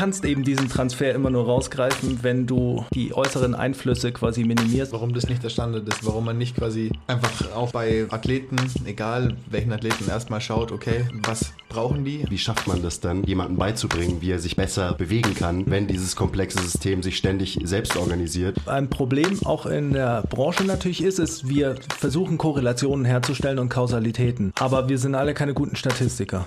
kannst eben diesen Transfer immer nur rausgreifen, wenn du die äußeren Einflüsse quasi minimierst. Warum das nicht der Standard ist, warum man nicht quasi einfach auch bei Athleten, egal welchen Athleten, erstmal schaut, okay, was brauchen die? Wie schafft man das dann, jemandem beizubringen, wie er sich besser bewegen kann, wenn dieses komplexe System sich ständig selbst organisiert? Ein Problem auch in der Branche natürlich ist, ist, wir versuchen Korrelationen herzustellen und Kausalitäten. Aber wir sind alle keine guten Statistiker.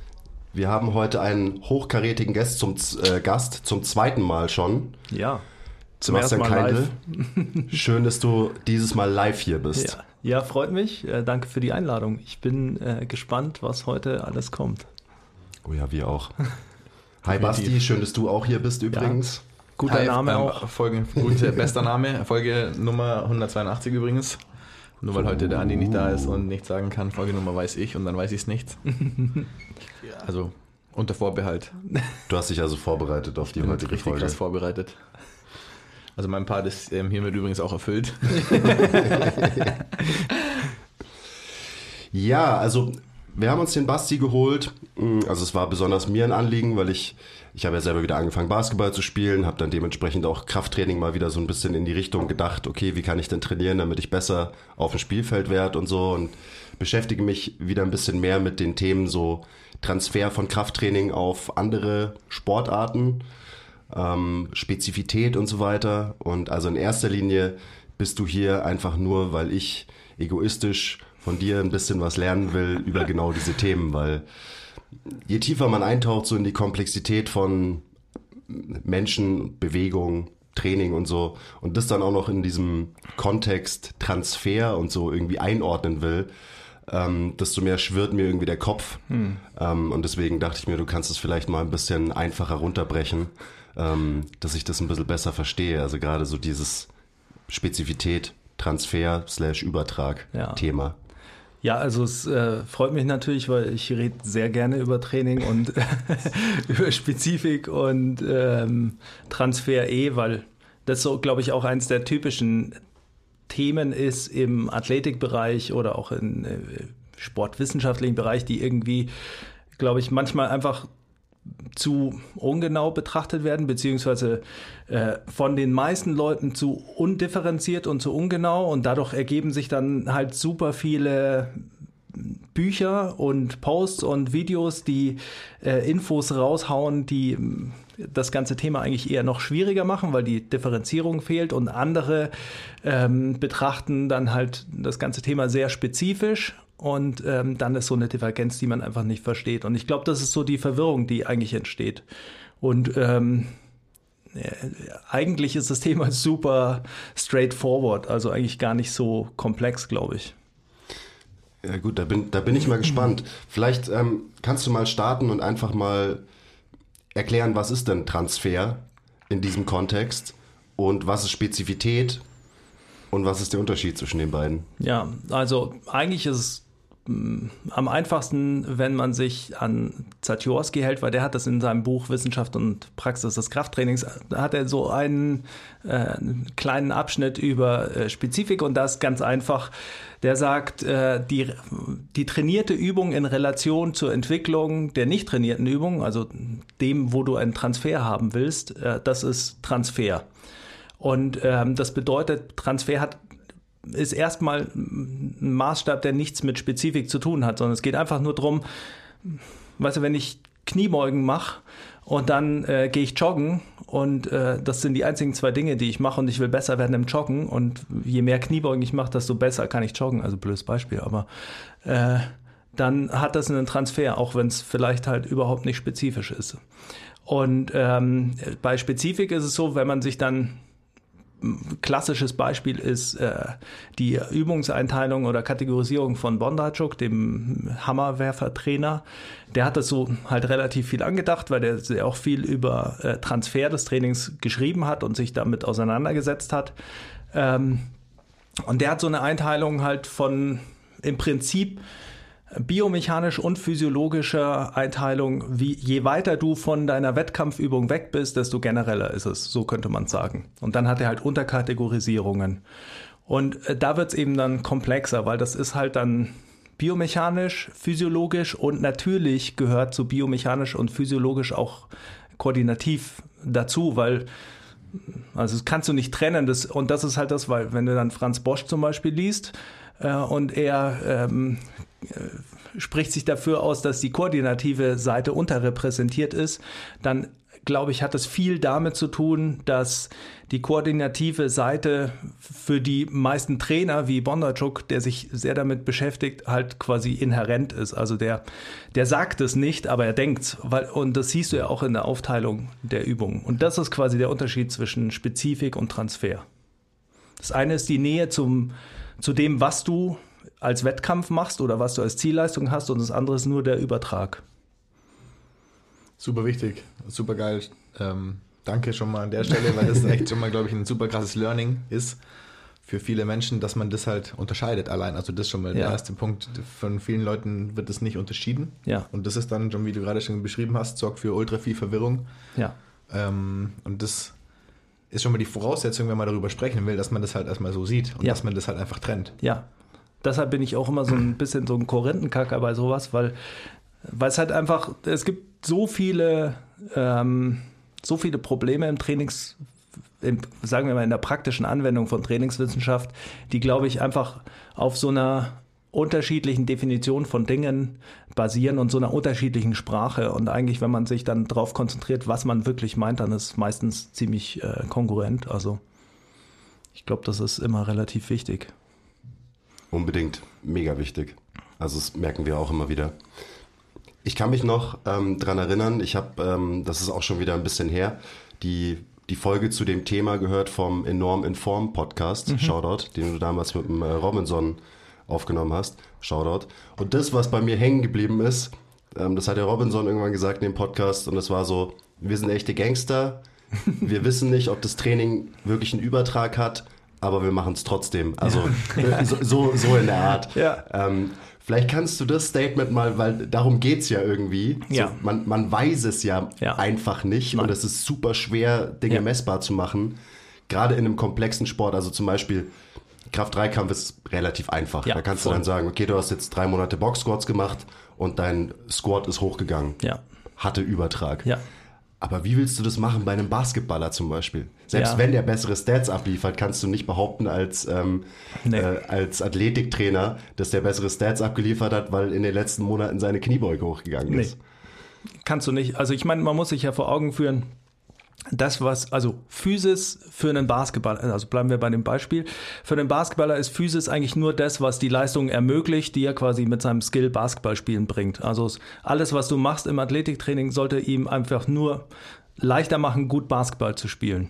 Wir haben heute einen hochkarätigen Gast zum, äh, Gast zum zweiten Mal schon. Ja. Zum Sebastian Keindl. Schön, dass du dieses Mal live hier bist. Ja, ja freut mich. Äh, danke für die Einladung. Ich bin äh, gespannt, was heute alles kommt. Oh ja, wir auch. Hi Basti, schön, dass du auch hier bist übrigens. Ja. Guter Hi, Name ähm, auch. Folge, gut, bester Name. Folge Nummer 182 übrigens. Nur weil heute der Andi nicht da ist und nichts sagen kann, Folgenummer weiß ich und dann weiß ich es nicht. Also unter Vorbehalt. Du hast dich also vorbereitet auf die heutige richtig Folge. Krass vorbereitet. Also mein Part ist ähm, hiermit übrigens auch erfüllt. ja, also wir haben uns den Basti geholt. Also es war besonders mir ein Anliegen, weil ich ich habe ja selber wieder angefangen, Basketball zu spielen, habe dann dementsprechend auch Krafttraining mal wieder so ein bisschen in die Richtung gedacht, okay, wie kann ich denn trainieren, damit ich besser auf dem Spielfeld werde und so und beschäftige mich wieder ein bisschen mehr mit den Themen so Transfer von Krafttraining auf andere Sportarten, ähm, Spezifität und so weiter. Und also in erster Linie bist du hier einfach nur, weil ich egoistisch von dir ein bisschen was lernen will über genau diese Themen, weil je tiefer man eintaucht, so in die Komplexität von Menschen, Bewegung, Training und so, und das dann auch noch in diesem Kontext Transfer und so irgendwie einordnen will, ähm, desto mehr schwirrt mir irgendwie der Kopf. Hm. Ähm, und deswegen dachte ich mir, du kannst es vielleicht mal ein bisschen einfacher runterbrechen, ähm, dass ich das ein bisschen besser verstehe. Also gerade so dieses Spezifität, Transfer slash Übertrag Thema. Ja, also es äh, freut mich natürlich, weil ich rede sehr gerne über Training und über Spezifik und ähm, Transfer eh, weil das so, glaube ich, auch eins der typischen Themen ist im Athletikbereich oder auch im äh, sportwissenschaftlichen Bereich, die irgendwie, glaube ich, manchmal einfach zu ungenau betrachtet werden, beziehungsweise äh, von den meisten Leuten zu undifferenziert und zu ungenau. Und dadurch ergeben sich dann halt super viele Bücher und Posts und Videos, die äh, Infos raushauen, die das ganze Thema eigentlich eher noch schwieriger machen, weil die Differenzierung fehlt und andere ähm, betrachten dann halt das ganze Thema sehr spezifisch und ähm, dann ist so eine Divergenz, die man einfach nicht versteht. Und ich glaube, das ist so die Verwirrung, die eigentlich entsteht. Und ähm, äh, eigentlich ist das Thema super straightforward, also eigentlich gar nicht so komplex, glaube ich. Ja gut, da bin, da bin ich mal gespannt. Vielleicht ähm, kannst du mal starten und einfach mal erklären, was ist denn Transfer in diesem Kontext und was ist Spezifität und was ist der Unterschied zwischen den beiden? Ja, also eigentlich ist es am einfachsten, wenn man sich an Zatiorski hält, weil der hat das in seinem Buch Wissenschaft und Praxis des Krafttrainings, da hat er so einen, äh, kleinen Abschnitt über äh, Spezifik und das ganz einfach. Der sagt, äh, die, die trainierte Übung in Relation zur Entwicklung der nicht trainierten Übung, also dem, wo du einen Transfer haben willst, äh, das ist Transfer. Und ähm, das bedeutet, Transfer hat ist erstmal ein Maßstab, der nichts mit Spezifik zu tun hat, sondern es geht einfach nur darum, weißt du, wenn ich Kniebeugen mache und dann äh, gehe ich joggen und äh, das sind die einzigen zwei Dinge, die ich mache und ich will besser werden im Joggen und je mehr Kniebeugen ich mache, desto besser kann ich joggen. Also blödes Beispiel, aber äh, dann hat das einen Transfer, auch wenn es vielleicht halt überhaupt nicht spezifisch ist. Und ähm, bei Spezifik ist es so, wenn man sich dann klassisches Beispiel ist äh, die Übungseinteilung oder Kategorisierung von Bondarchuk, dem Hammerwerfer-Trainer. Der hat das so halt relativ viel angedacht, weil der sehr auch viel über äh, Transfer des Trainings geschrieben hat und sich damit auseinandergesetzt hat. Ähm, und der hat so eine Einteilung halt von im Prinzip biomechanisch und physiologischer Einteilung, wie je weiter du von deiner Wettkampfübung weg bist, desto genereller ist es, so könnte man sagen. Und dann hat er halt Unterkategorisierungen. Und äh, da wird es eben dann komplexer, weil das ist halt dann biomechanisch, physiologisch und natürlich gehört zu biomechanisch und physiologisch auch koordinativ dazu, weil also das kannst du nicht trennen. Das, und das ist halt das, weil wenn du dann Franz Bosch zum Beispiel liest und er ähm, äh, spricht sich dafür aus, dass die koordinative Seite unterrepräsentiert ist, dann glaube ich, hat es viel damit zu tun, dass die koordinative Seite für die meisten Trainer wie Bondarchuk, der sich sehr damit beschäftigt, halt quasi inhärent ist. Also der, der sagt es nicht, aber er denkt Und das siehst du ja auch in der Aufteilung der Übungen. Und das ist quasi der Unterschied zwischen Spezifik und Transfer. Das eine ist die Nähe zum, zu dem, was du als Wettkampf machst oder was du als Zielleistung hast und das andere ist nur der Übertrag. Super wichtig, super geil. Ähm, danke schon mal an der Stelle, weil das echt schon mal, glaube ich, ein super krasses Learning ist für viele Menschen, dass man das halt unterscheidet allein. Also das ist schon mal ja. der erste Punkt. Von vielen Leuten wird das nicht unterschieden. Ja. Und das ist dann schon, wie du gerade schon beschrieben hast, sorgt für ultra viel Verwirrung. Ja. Ähm, und das ist schon mal die Voraussetzung, wenn man darüber sprechen will, dass man das halt erstmal so sieht und ja. dass man das halt einfach trennt. Ja, deshalb bin ich auch immer so ein bisschen so ein Korinthenkacker bei sowas, weil, weil es halt einfach, es gibt so viele, ähm, so viele Probleme im Trainings, im, sagen wir mal in der praktischen Anwendung von Trainingswissenschaft, die glaube ich einfach auf so einer unterschiedlichen Definition von Dingen basieren und so einer unterschiedlichen Sprache. Und eigentlich, wenn man sich dann darauf konzentriert, was man wirklich meint, dann ist meistens ziemlich äh, kongruent. Also ich glaube, das ist immer relativ wichtig. Unbedingt, mega wichtig. Also das merken wir auch immer wieder. Ich kann mich noch ähm, dran erinnern, ich habe, ähm, das ist auch schon wieder ein bisschen her, die, die Folge zu dem Thema gehört vom Enorm Inform Podcast, mhm. Shoutout, den du damals mit dem äh, Robinson aufgenommen hast, Shoutout. Und das, was bei mir hängen geblieben ist, ähm, das hat der Robinson irgendwann gesagt in dem Podcast und das war so, wir sind echte Gangster, wir wissen nicht, ob das Training wirklich einen Übertrag hat, aber wir machen es trotzdem. Also ja. so, so, so, in der Art. Ja. Ähm, vielleicht kannst du das Statement mal, weil darum geht es ja irgendwie. Ja. So, man, man weiß es ja, einfach nicht Nein. und es ist super schwer, Dinge messbar zu machen. Gerade in einem komplexen Sport, also zum Beispiel Kraft-3-Kampf ist relativ einfach. Ja, da kannst voll. du dann sagen, okay, du hast jetzt drei Monate Box-Squats gemacht und dein Squat ist hochgegangen. Ja. Hatte Übertrag. Ja. Aber wie willst du das machen bei einem Basketballer zum Beispiel? Selbst Ja. wenn der bessere Stats abliefert, kannst du nicht behaupten als, ähm, Nee. äh, als Athletiktrainer, dass der bessere Stats abgeliefert hat, weil in den letzten Monaten seine Kniebeuge hochgegangen Nee. ist. Kannst du nicht. Also ich meine, man muss sich ja vor Augen führen, das was, also Physis für einen Basketballer, also bleiben wir bei dem Beispiel, für einen Basketballer ist Physis eigentlich nur das, was die Leistung ermöglicht, die er quasi mit seinem Skill Basketballspielen bringt. Also es- alles, was du machst im Athletiktraining, sollte ihm einfach nur leichter machen, gut Basketball zu spielen.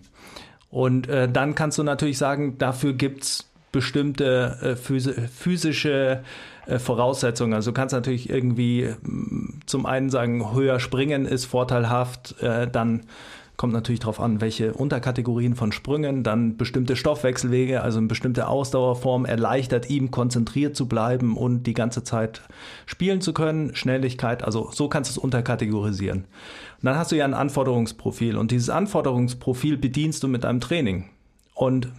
Und äh, dann kannst du natürlich sagen, dafür gibt's bestimmte äh, physi- physische äh, Voraussetzungen. Also du kannst natürlich irgendwie mm, zum einen sagen, höher springen ist vorteilhaft, äh, dann kommt natürlich darauf an, welche Unterkategorien von Sprüngen, dann bestimmte Stoffwechselwege, also eine bestimmte Ausdauerform erleichtert ihm, konzentriert zu bleiben und die ganze Zeit spielen zu können, Schnelligkeit, also so kannst du es unterkategorisieren. Und dann hast du ja ein Anforderungsprofil und dieses Anforderungsprofil bedienst du mit einem Training. Und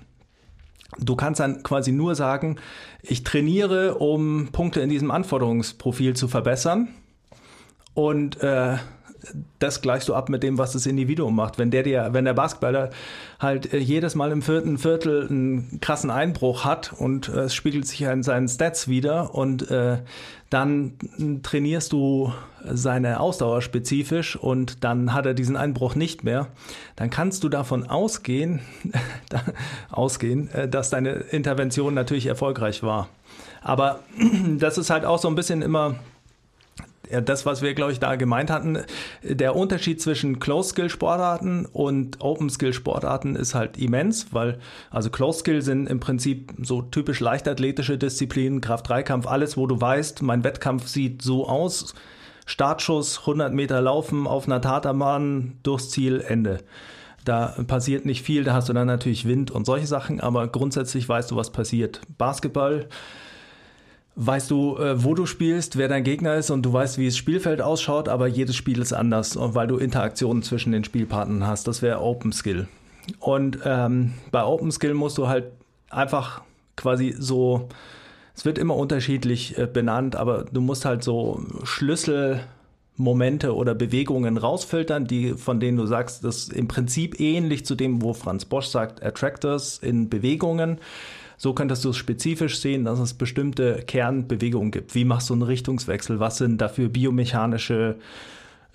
Du kannst dann quasi nur sagen, ich trainiere, um Punkte in diesem Anforderungsprofil zu verbessern. Und äh, das gleichst du ab mit dem, was das Individuum macht. Wenn der dir, wenn der Basketballer halt äh, jedes Mal im vierten Viertel einen krassen Einbruch hat und äh, es spiegelt sich in seinen Stats wieder und äh, dann trainierst du seine Ausdauer spezifisch und dann hat er diesen Einbruch nicht mehr, dann kannst du davon ausgehen, ausgehen, äh, dass deine Intervention natürlich erfolgreich war. Aber das ist halt auch so ein bisschen immer ja, das, was wir, glaube ich, da gemeint hatten, der Unterschied zwischen Close-Skill-Sportarten und Open-Skill-Sportarten ist halt immens, weil also Close-Skill sind im Prinzip so typisch leichtathletische Disziplinen, Kraft-Dreikampf, alles, wo du weißt, mein Wettkampf sieht so aus, Startschuss, 100 Meter laufen auf einer Taterbahn, durchs Ziel, Ende. Da passiert nicht viel, da hast du dann natürlich Wind und solche Sachen, aber grundsätzlich weißt du, was passiert. Basketball, weißt du, äh, wo du spielst, wer dein Gegner ist und du weißt, wie das Spielfeld ausschaut, aber jedes Spiel ist anders, weil du Interaktionen zwischen den Spielpartnern hast. Das wäre Open Skill. Und ähm, bei Open Skill musst du halt einfach quasi so, es wird immer unterschiedlich äh, benannt, aber du musst halt so Schlüsselmomente oder Bewegungen rausfiltern, die, von denen du sagst, das ist im Prinzip ähnlich zu dem, wo Franz Bosch sagt, Attractors in Bewegungen so könntest du es spezifisch sehen, dass es bestimmte Kernbewegungen gibt. Wie machst du einen Richtungswechsel? Was sind dafür biomechanische,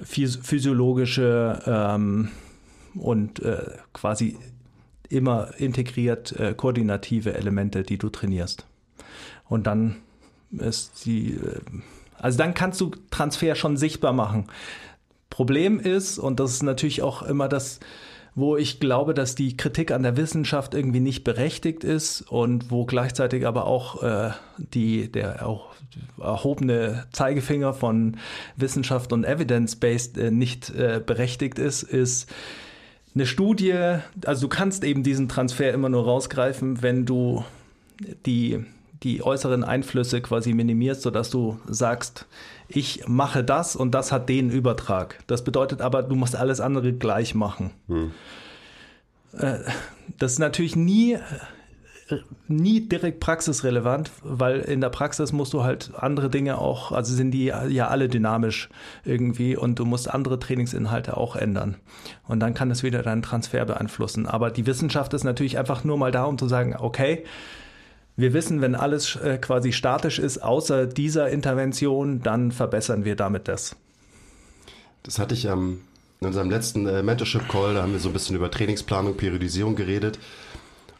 physiologische ähm, und äh, quasi immer integriert äh, koordinative Elemente, die du trainierst. Und dann ist die, äh, also dann kannst du Transfer schon sichtbar machen. Problem ist, und das ist natürlich auch immer das, wo ich glaube, dass die Kritik an der Wissenschaft irgendwie nicht berechtigt ist und wo gleichzeitig aber auch äh, die, der auch erhobene Zeigefinger von Wissenschaft und Evidence-Based äh, nicht äh, berechtigt ist, ist eine Studie, also du kannst eben diesen Transfer immer nur rausgreifen, wenn du die, die äußeren Einflüsse quasi minimierst, sodass du sagst, ich mache das und das hat den Übertrag. Das bedeutet aber, du musst alles andere gleich machen. Hm. Das ist natürlich nie, nie direkt praxisrelevant, weil in der Praxis musst du halt andere Dinge auch, also sind die ja alle dynamisch irgendwie und du musst andere Trainingsinhalte auch ändern. Und dann kann es wieder deinen Transfer beeinflussen. Aber die Wissenschaft ist natürlich einfach nur mal da, um zu sagen, okay, wir wissen, wenn alles äh, quasi statisch ist, außer dieser Intervention, dann verbessern wir damit das. Das hatte ich ähm, in unserem letzten äh, Mentorship-Call, da haben wir so ein bisschen über Trainingsplanung, Periodisierung geredet.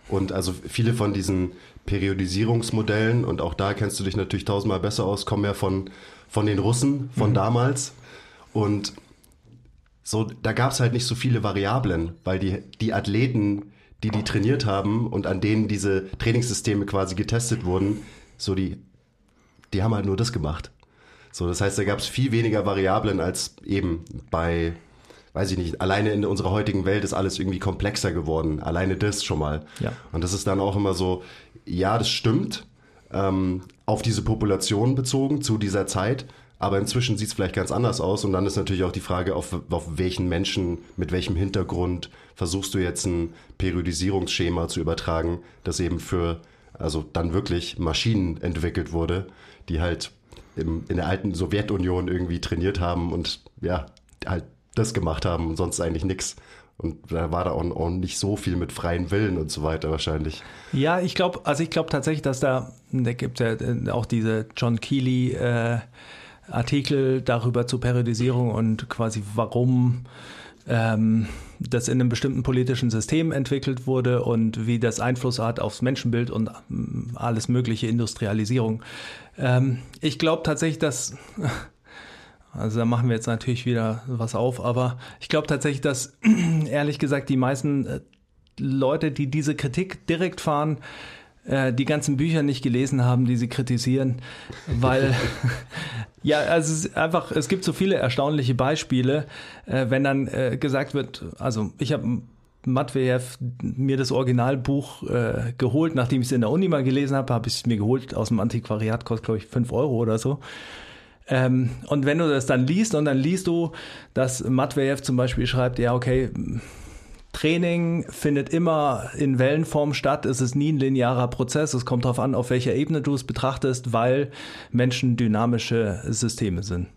Und also viele von diesen Periodisierungsmodellen, und auch da kennst du dich natürlich tausendmal besser aus, kommen ja von, von den Russen von mhm. damals. Und so, da gab es halt nicht so viele Variablen, weil die, die Athleten die die trainiert haben und an denen diese Trainingssysteme quasi getestet wurden, so die, die haben halt nur das gemacht. So, das heißt, da gab es viel weniger Variablen als eben bei, weiß ich nicht, alleine in unserer heutigen Welt ist alles irgendwie komplexer geworden. Alleine das schon mal. Ja. Und das ist dann auch immer so, ja, das stimmt, ähm, auf diese Population bezogen zu dieser Zeit. Aber inzwischen sieht es vielleicht ganz anders aus. Und dann ist natürlich auch die Frage, auf, auf welchen Menschen, mit welchem Hintergrund versuchst du jetzt ein Periodisierungsschema zu übertragen, das eben für, also dann wirklich Maschinen entwickelt wurde, die halt im, in der alten Sowjetunion irgendwie trainiert haben und ja, halt das gemacht haben und sonst eigentlich nichts. Und da war da auch, auch, nicht so viel mit freien Willen und so weiter wahrscheinlich. Ja, ich glaube, also ich glaube tatsächlich, dass da, da gibt ja auch diese John Keely äh, Artikel darüber zur Periodisierung und quasi warum ähm, das in einem bestimmten politischen System entwickelt wurde und wie das Einfluss hat aufs Menschenbild und ähm, alles mögliche Industrialisierung. Ähm, ich glaube tatsächlich, dass, also da machen wir jetzt natürlich wieder was auf, aber ich glaube tatsächlich, dass ehrlich gesagt die meisten äh, Leute, die diese Kritik direkt fahren, äh, die ganzen Bücher nicht gelesen haben, die sie kritisieren, weil ja, also es ist einfach, es gibt so viele erstaunliche Beispiele, äh, wenn dann äh, gesagt wird, also ich habe Matvejev mir das Originalbuch äh, geholt, nachdem ich es in der Uni mal gelesen habe, habe ich es mir geholt aus dem Antiquariat, kostet glaube ich 5 Euro oder so. Ähm, und wenn du das dann liest und dann liest du, dass Matvejev zum Beispiel schreibt, ja, okay, Training findet immer in Wellenform statt. Es ist nie ein linearer Prozess. Es kommt darauf an, auf welcher Ebene du es betrachtest, weil Menschen dynamische Systeme sind.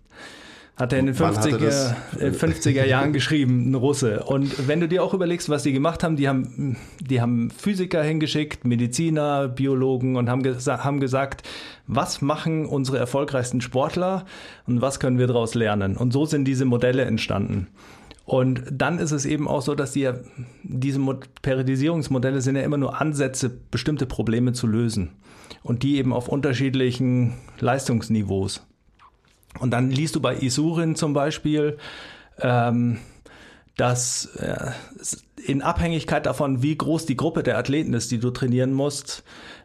Hat er in den 50er, 50er Jahren geschrieben, ein Russe. Und wenn du dir auch überlegst, was die gemacht haben, die haben, die haben Physiker hingeschickt, Mediziner, Biologen und haben, gesa haben gesagt, was machen unsere erfolgreichsten Sportler und was können wir daraus lernen? Und so sind diese Modelle entstanden. Und dann ist es eben auch so, dass die, diese Periodisierungsmodelle sind ja immer nur Ansätze, bestimmte Probleme zu lösen. Und die eben auf unterschiedlichen Leistungsniveaus. Und dann liest du bei Isurin zum Beispiel, ähm, dass äh, in Abhängigkeit davon, wie groß die Gruppe der Athleten ist, die du trainieren musst,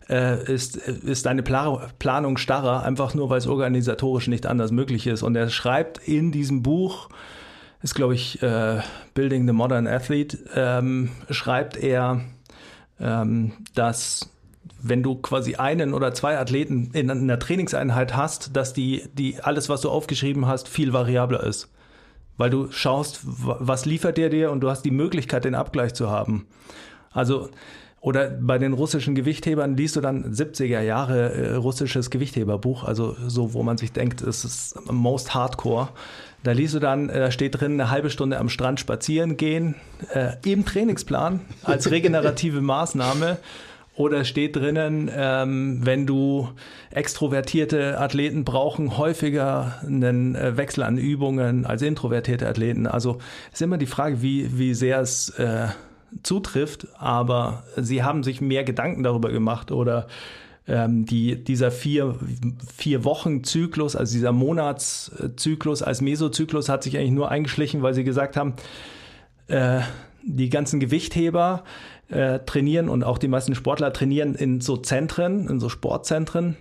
äh, ist, ist deine Pla Planung starrer, einfach nur weil es organisatorisch nicht anders möglich ist. Und er schreibt in diesem Buch, ist glaube ich äh, Building the Modern Athlete, ähm, schreibt er, ähm, dass wenn du quasi einen oder zwei Athleten in einer Trainingseinheit hast, dass die, die alles, was du aufgeschrieben hast, viel variabler ist. Weil du schaust, was liefert der dir und du hast die Möglichkeit, den Abgleich zu haben. Also, oder bei den russischen Gewichthebern liest du dann 70er Jahre äh, russisches Gewichtheberbuch, also so, wo man sich denkt, es ist most hardcore. Da liest du dann, da steht drin, eine halbe Stunde am Strand spazieren gehen, äh, im Trainingsplan als regenerative Maßnahme. Oder steht drinnen, ähm, wenn du extrovertierte Athleten brauchen häufiger einen äh, Wechsel an Übungen als introvertierte Athleten. Also ist immer die Frage, wie, wie sehr es äh, zutrifft, aber sie haben sich mehr Gedanken darüber gemacht oder ähm, die, dieser vier, vier Wochen Zyklus, also dieser Monatszyklus als Mesozyklus hat sich eigentlich nur eingeschlichen, weil sie gesagt haben, äh, die ganzen Gewichtheber äh, trainieren und auch die meisten Sportler trainieren in so Zentren, in so Sportzentren.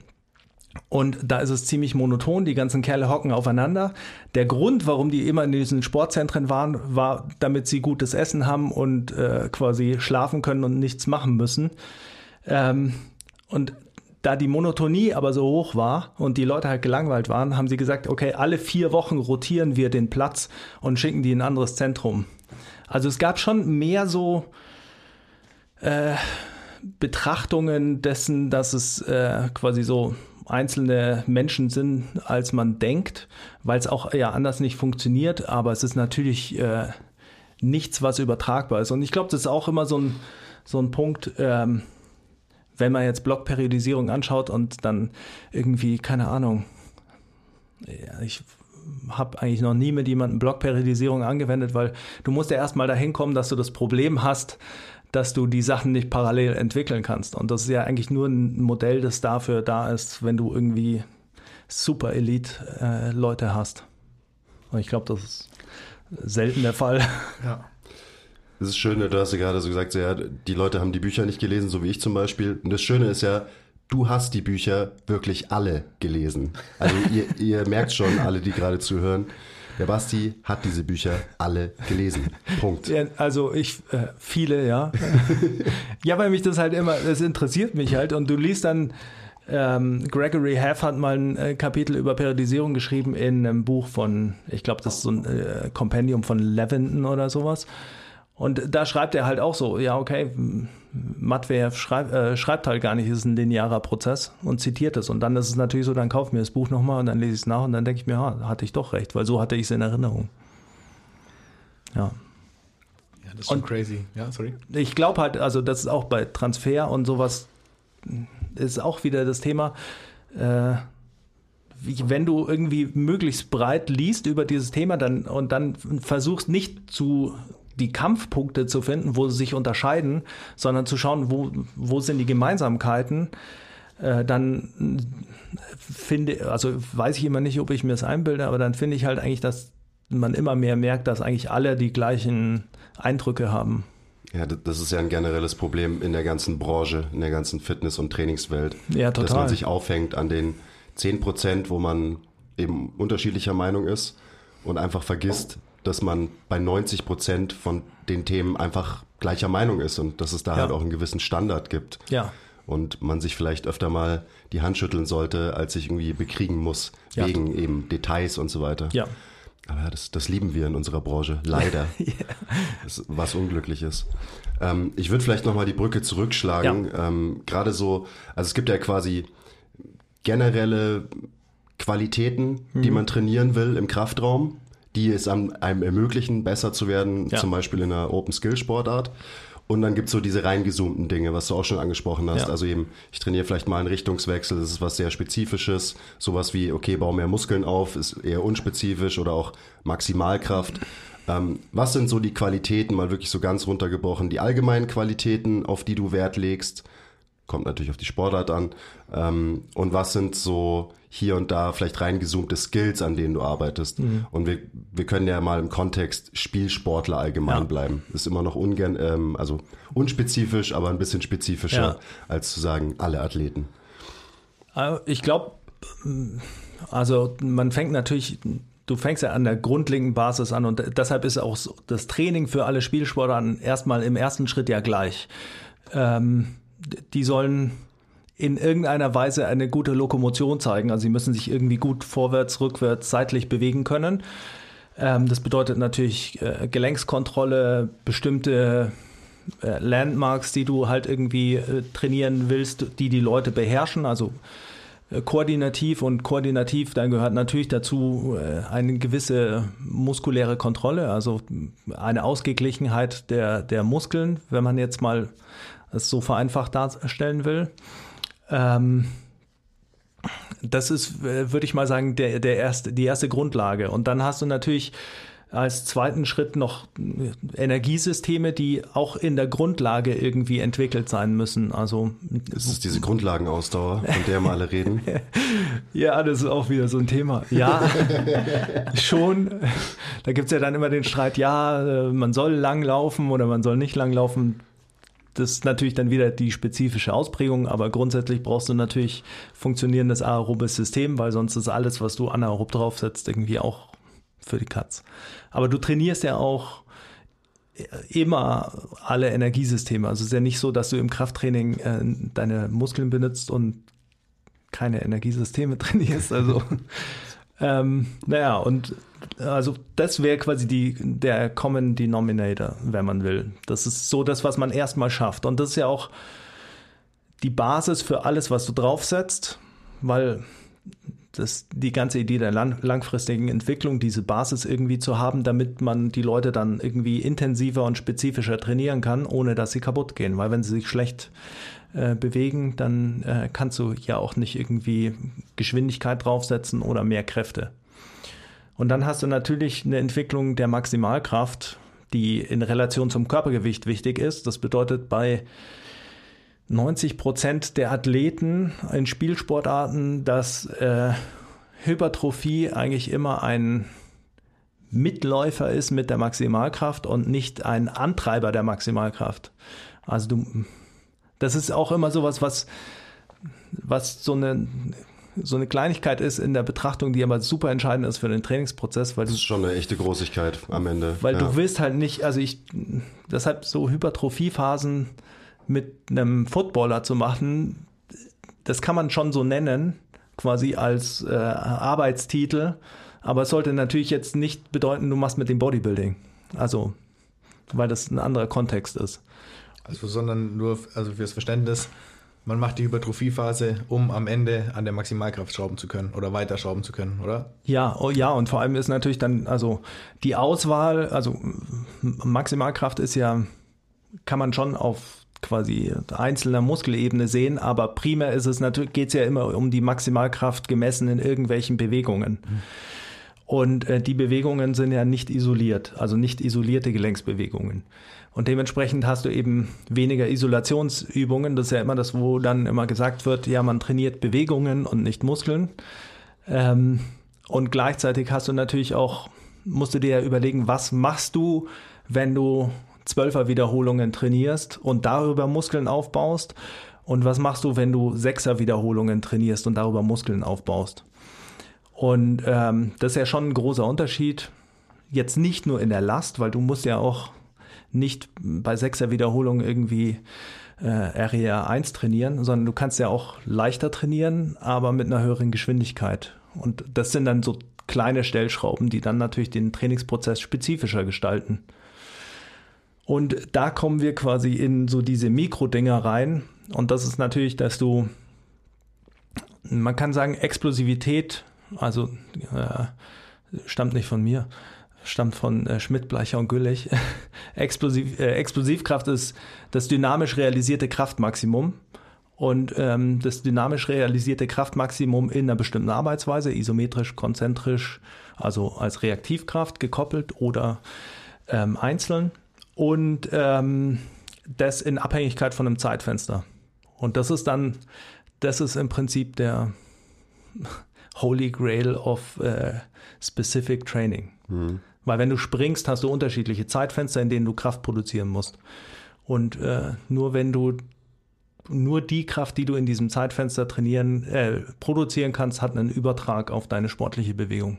Und da ist es ziemlich monoton, die ganzen Kerle hocken aufeinander. Der Grund, warum die immer in diesen Sportzentren waren, war, damit sie gutes Essen haben und äh, quasi schlafen können und nichts machen müssen. Ähm, und da die Monotonie aber so hoch war und die Leute halt gelangweilt waren, haben sie gesagt, okay, alle vier Wochen rotieren wir den Platz und schicken die in ein anderes Zentrum. Also es gab schon mehr so äh, Betrachtungen dessen, dass es äh, quasi so einzelne Menschen sind, als man denkt, weil es auch ja anders nicht funktioniert, aber es ist natürlich äh, nichts, was übertragbar ist. Und ich glaube, das ist auch immer so ein, so ein Punkt, ähm, wenn man jetzt Blockperiodisierung anschaut und dann irgendwie, keine Ahnung, ja, ich habe eigentlich noch nie mit jemandem Blockperiodisierung angewendet, weil du musst ja erstmal dahin kommen, dass du das Problem hast, dass du die Sachen nicht parallel entwickeln kannst. Und das ist ja eigentlich nur ein Modell, das dafür da ist, wenn du irgendwie super Elite-Leute äh, hast. Und ich glaube, das ist selten der Fall. Ja. Das ist schön, du hast ja gerade so gesagt, ja, die Leute haben die Bücher nicht gelesen, so wie ich zum Beispiel. Und das Schöne ist ja, du hast die Bücher wirklich alle gelesen. Also ihr, ihr merkt schon, alle, die gerade zuhören, der Basti hat diese Bücher alle gelesen. Punkt. Ja, also ich, äh, viele, ja. ja, weil mich das halt immer, das interessiert mich halt. Und du liest dann, ähm, Gregory Haff hat mal ein äh, Kapitel über Periodisierung geschrieben in einem Buch von, ich glaube, das ist so ein äh, Kompendium von Levinton oder sowas. Und da schreibt er halt auch so, ja, okay, Matveev schreib, äh, schreibt halt gar nicht, es ist ein linearer Prozess und zitiert es. Und dann ist es natürlich so, dann kauf mir das Buch nochmal und dann lese ich es nach und dann denke ich mir, ja, hatte ich doch recht, weil so hatte ich es in Erinnerung. Ja. Ja, das ist schon und crazy. Ja, sorry. Ich glaube halt, also das ist auch bei Transfer und sowas, ist auch wieder das Thema, äh, wenn du irgendwie möglichst breit liest über dieses Thema dann und dann versuchst nicht zu die Kampfpunkte zu finden, wo sie sich unterscheiden, sondern zu schauen, wo, wo sind die Gemeinsamkeiten, äh, dann finde, also weiß ich immer nicht, ob ich mir das einbilde, aber dann finde ich halt eigentlich, dass man immer mehr merkt, dass eigentlich alle die gleichen Eindrücke haben. Ja, das ist ja ein generelles Problem in der ganzen Branche, in der ganzen Fitness- und Trainingswelt. Ja, total. Dass man sich aufhängt an den 10 Prozent, wo man eben unterschiedlicher Meinung ist und einfach vergisst, dass man bei 90 Prozent von den Themen einfach gleicher Meinung ist und dass es da ja. halt auch einen gewissen Standard gibt. Ja. Und man sich vielleicht öfter mal die Hand schütteln sollte, als sich irgendwie bekriegen muss, ja. wegen eben Details und so weiter. Ja. Aber das, das lieben wir in unserer Branche, leider. ja. das, was unglücklich ist. Ähm, ich würde vielleicht nochmal die Brücke zurückschlagen. Ja. Ähm, Gerade so, also es gibt ja quasi generelle Qualitäten, mhm. die man trainieren will im Kraftraum die es einem ermöglichen, besser zu werden, ja. zum Beispiel in einer Open-Skill-Sportart. Und dann gibt's so diese reingezoomten Dinge, was du auch schon angesprochen hast. Ja. Also eben, ich trainiere vielleicht mal einen Richtungswechsel, das ist was sehr Spezifisches. Sowas wie, okay, baue mehr Muskeln auf, ist eher unspezifisch oder auch Maximalkraft. Ähm, was sind so die Qualitäten, mal wirklich so ganz runtergebrochen, die allgemeinen Qualitäten, auf die du Wert legst? kommt natürlich auf die Sportart an. Ähm, und was sind so hier und da vielleicht reingezoomte Skills, an denen du arbeitest? Mhm. Und wir, wir können ja mal im Kontext Spielsportler allgemein ja. bleiben. Ist immer noch ungern, ähm, also unspezifisch, aber ein bisschen spezifischer, ja. als zu sagen, alle Athleten. Äh, ich glaube, also man fängt natürlich du fängst ja an der grundlegenden Basis an und deshalb ist auch das Training für alle Spielsportarten erstmal im ersten Schritt ja gleich. Ähm, die sollen in irgendeiner Weise eine gute Lokomotion zeigen. Also sie müssen sich irgendwie gut vorwärts, rückwärts, seitlich bewegen können. Ähm, das bedeutet natürlich äh, Gelenkskontrolle, bestimmte äh, Landmarks, die du halt irgendwie äh, trainieren willst, die die Leute beherrschen. Also äh, koordinativ und koordinativ, dann gehört natürlich dazu äh, eine gewisse muskuläre Kontrolle, also eine Ausgeglichenheit der, der Muskeln, wenn man jetzt mal es so vereinfacht darstellen will. Ähm, das ist, äh, würde ich mal sagen, der, der erste, die erste Grundlage. Und dann hast du natürlich als zweiten Schritt noch Energiesysteme, die auch in der Grundlage irgendwie entwickelt sein müssen. Also es ist diese Grundlagenausdauer, von der wir alle reden. ja, das ist auch wieder so ein Thema. Ja, schon. Da gibt es ja dann immer den Streit, ja, man soll lang laufen oder man soll nicht lang laufen. Das ist natürlich dann wieder die spezifische Ausprägung, aber grundsätzlich brauchst du natürlich funktionierendes aerobes System, weil sonst ist alles, was du anaerob draufsetzt, irgendwie auch für die Katz. Aber du trainierst ja auch immer alle Energiesysteme. Also es ist ja nicht so, dass du im Krafttraining äh, deine Muskeln benutzt und keine Energiesysteme trainierst. Also ähm, naja, und also das wäre quasi die, der Common Denominator, wenn man will. Das ist so das, was man erstmal schafft. Und das ist ja auch die Basis für alles, was du draufsetzt, weil das, die ganze Idee der lang, langfristigen Entwicklung, diese Basis irgendwie zu haben, damit man die Leute dann irgendwie intensiver und spezifischer trainieren kann, ohne dass sie kaputt gehen. Weil wenn sie sich schlecht äh, bewegen, dann äh, kannst du ja auch nicht irgendwie Geschwindigkeit draufsetzen oder mehr Kräfte. Und dann hast du natürlich eine Entwicklung der Maximalkraft, die in Relation zum Körpergewicht wichtig ist. Das bedeutet, bei 90 Prozent der Athleten in Spielsportarten, dass äh, Hypertrophie eigentlich immer ein Mitläufer ist mit der Maximalkraft und nicht ein Antreiber der Maximalkraft. Also du, das ist auch immer sowas, was, was so eine so eine Kleinigkeit ist in der Betrachtung, die aber super entscheidend ist für den Trainingsprozess, weil das ist schon eine echte Großigkeit am Ende. Weil ja. du willst halt nicht, also ich, deshalb so Hypertrophiephasen mit einem Footballer zu machen, das kann man schon so nennen, quasi als äh, Arbeitstitel. Aber es sollte natürlich jetzt nicht bedeuten, du machst mit dem Bodybuilding. Also, weil das ein anderer Kontext ist. Also, sondern nur also fürs Verständnis, man macht die Hypertrophiephase, um am Ende an der Maximalkraft schrauben zu können oder weiter schrauben zu können, oder? Ja, oh ja, und vor allem ist natürlich dann, also die Auswahl, also Maximalkraft ist ja, kann man schon auf quasi einzelner Muskelebene sehen, aber primär ist es natürlich, geht es ja immer um die Maximalkraft gemessen in irgendwelchen Bewegungen. Mhm. Und äh, die Bewegungen sind ja nicht isoliert, also nicht isolierte Gelenksbewegungen. Und dementsprechend hast du eben weniger Isolationsübungen. Das ist ja immer das, wo dann immer gesagt wird, ja, man trainiert Bewegungen und nicht Muskeln. Ähm, und gleichzeitig hast du natürlich auch, musst du dir ja überlegen, was machst du, wenn du Zwölfer Wiederholungen trainierst und darüber Muskeln aufbaust? Und was machst du, wenn du Sechser Wiederholungen trainierst und darüber Muskeln aufbaust? Und ähm, das ist ja schon ein großer Unterschied. Jetzt nicht nur in der Last, weil du musst ja auch nicht bei Sechser Wiederholungen irgendwie äh, Area 1 trainieren, sondern du kannst ja auch leichter trainieren, aber mit einer höheren Geschwindigkeit. Und das sind dann so kleine Stellschrauben, die dann natürlich den Trainingsprozess spezifischer gestalten. Und da kommen wir quasi in so diese Mikrodinger rein. Und das ist natürlich, dass du, man kann sagen, Explosivität, also äh, stammt nicht von mir, stammt von äh, Schmidt, Bleicher und Güllich. Explosiv, äh, Explosivkraft ist das dynamisch realisierte Kraftmaximum. Und ähm, das dynamisch realisierte Kraftmaximum in einer bestimmten Arbeitsweise, isometrisch, konzentrisch, also als Reaktivkraft gekoppelt oder ähm, einzeln und ähm, das in Abhängigkeit von einem Zeitfenster. Und das ist dann, das ist im Prinzip der Holy Grail of äh, Specific Training. Weil wenn du springst, hast du unterschiedliche Zeitfenster, in denen du Kraft produzieren musst. Und äh, nur wenn du nur die Kraft, die du in diesem Zeitfenster trainieren, äh, produzieren kannst, hat einen Übertrag auf deine sportliche Bewegung.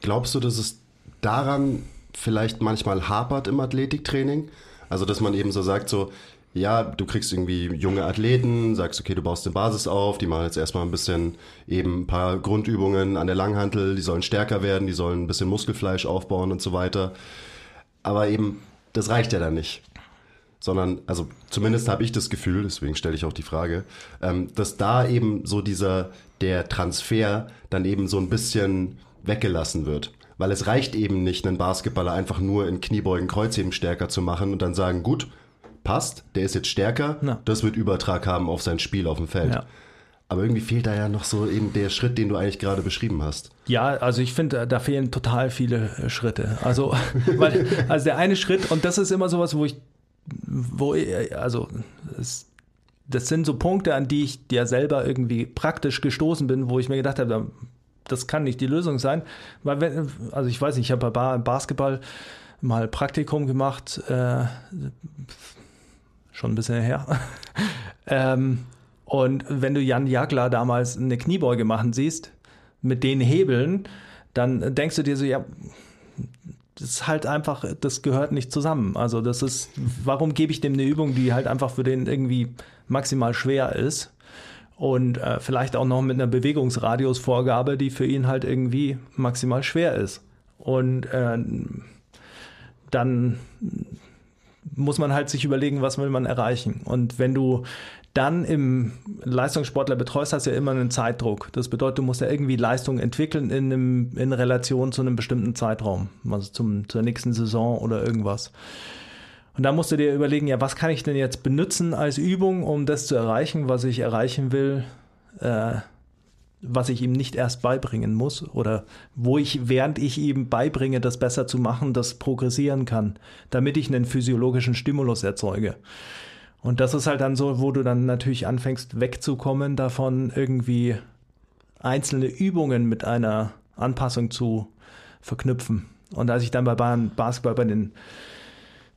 Glaubst du, dass es daran vielleicht manchmal hapert im Athletiktraining? Also, dass man eben so sagt, so, ja, du kriegst irgendwie junge Athleten, sagst, okay, du baust eine Basis auf, die machen jetzt erstmal ein bisschen eben ein paar Grundübungen an der Langhantel, die sollen stärker werden, die sollen ein bisschen Muskelfleisch aufbauen und so weiter. Aber eben, das reicht ja dann nicht. Sondern, also zumindest habe ich das Gefühl, deswegen stelle ich auch die Frage, ähm, dass da eben so dieser, der Transfer dann eben so ein bisschen weggelassen wird. Weil es reicht eben nicht, einen Basketballer einfach nur in Kniebeugen, Kreuzheben stärker zu machen und dann sagen, gut, passt, der ist jetzt stärker, Ja. das wird Übertrag haben auf sein Spiel auf dem Feld. Ja. Aber irgendwie fehlt da ja noch so eben der Schritt, den du eigentlich gerade beschrieben hast. Ja, also ich finde, da fehlen total viele äh, Schritte. Also, weil, also der eine Schritt, und das ist immer sowas, wo ich, wo ich, also, es, das sind so Punkte, an die ich ja selber irgendwie praktisch gestoßen bin, wo ich mir gedacht habe, das kann nicht die Lösung sein. Weil, wenn, also ich weiß nicht, ich habe bei Basketball mal Praktikum gemacht, äh, schon ein bisschen her. ähm, und wenn du Jan Jagler damals eine Kniebeuge machen siehst, mit den Hebeln, dann denkst du dir so, ja, das ist halt einfach, das gehört nicht zusammen. Also das ist, warum gebe ich dem eine Übung, die halt einfach für den irgendwie maximal schwer ist und äh, vielleicht auch noch mit einer Bewegungsradiusvorgabe, die für ihn halt irgendwie maximal schwer ist. Und äh, dann muss man halt sich überlegen, was will man erreichen. Und wenn du dann im Leistungssportler betreust, hast du ja immer einen Zeitdruck. Das bedeutet, du musst ja irgendwie Leistung entwickeln in, einem, in Relation zu einem bestimmten Zeitraum, also zum, zur nächsten Saison oder irgendwas. Und da musst du dir überlegen, ja, was kann ich denn jetzt benutzen als Übung, um das zu erreichen, was ich erreichen will, äh, was ich ihm nicht erst beibringen muss oder wo ich, während ich ihm beibringe, das besser zu machen, das progressieren kann, damit ich einen physiologischen Stimulus erzeuge. Und das ist halt dann so, wo du dann natürlich anfängst wegzukommen davon, irgendwie einzelne Übungen mit einer Anpassung zu verknüpfen. Und als ich dann bei Basketball bei den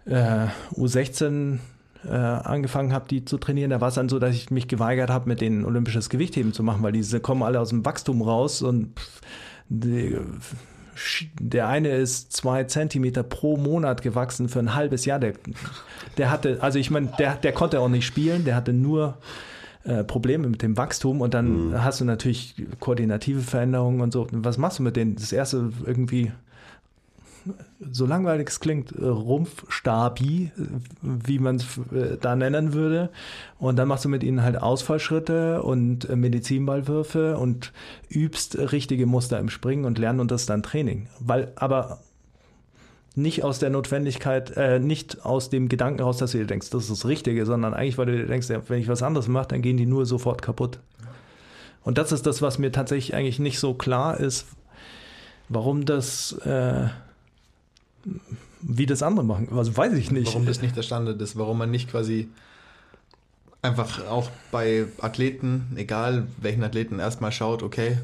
äh, U16 äh, angefangen habe, die zu trainieren, da war es dann so, dass ich mich geweigert habe, mit denen olympisches Gewichtheben zu machen, weil diese kommen alle aus dem Wachstum raus und pff, die, der eine ist zwei Zentimeter pro Monat gewachsen für ein halbes Jahr. Der, der hatte, also ich meine, der, der konnte auch nicht spielen, der hatte nur äh, Probleme mit dem Wachstum und dann mhm. hast du natürlich koordinative Veränderungen und so. Was machst du mit denen? Das erste irgendwie so langweilig es klingt, Rumpfstabi, wie man es da nennen würde. Und dann machst du mit ihnen halt Ausfallschritte und Medizinballwürfe und übst richtige Muster im Springen und lernen und das dann Training. Weil, aber nicht aus der Notwendigkeit, äh, nicht aus dem Gedanken raus, dass du dir denkst, das ist das Richtige, sondern eigentlich, weil du dir denkst, wenn ich was anderes mache, dann gehen die nur sofort kaputt. Und das ist das, was mir tatsächlich eigentlich nicht so klar ist, warum das äh, wie das andere machen. Also weiß ich nicht. Warum das nicht der Standard ist, warum man nicht quasi einfach auch bei Athleten, egal welchen Athleten, erstmal schaut, okay,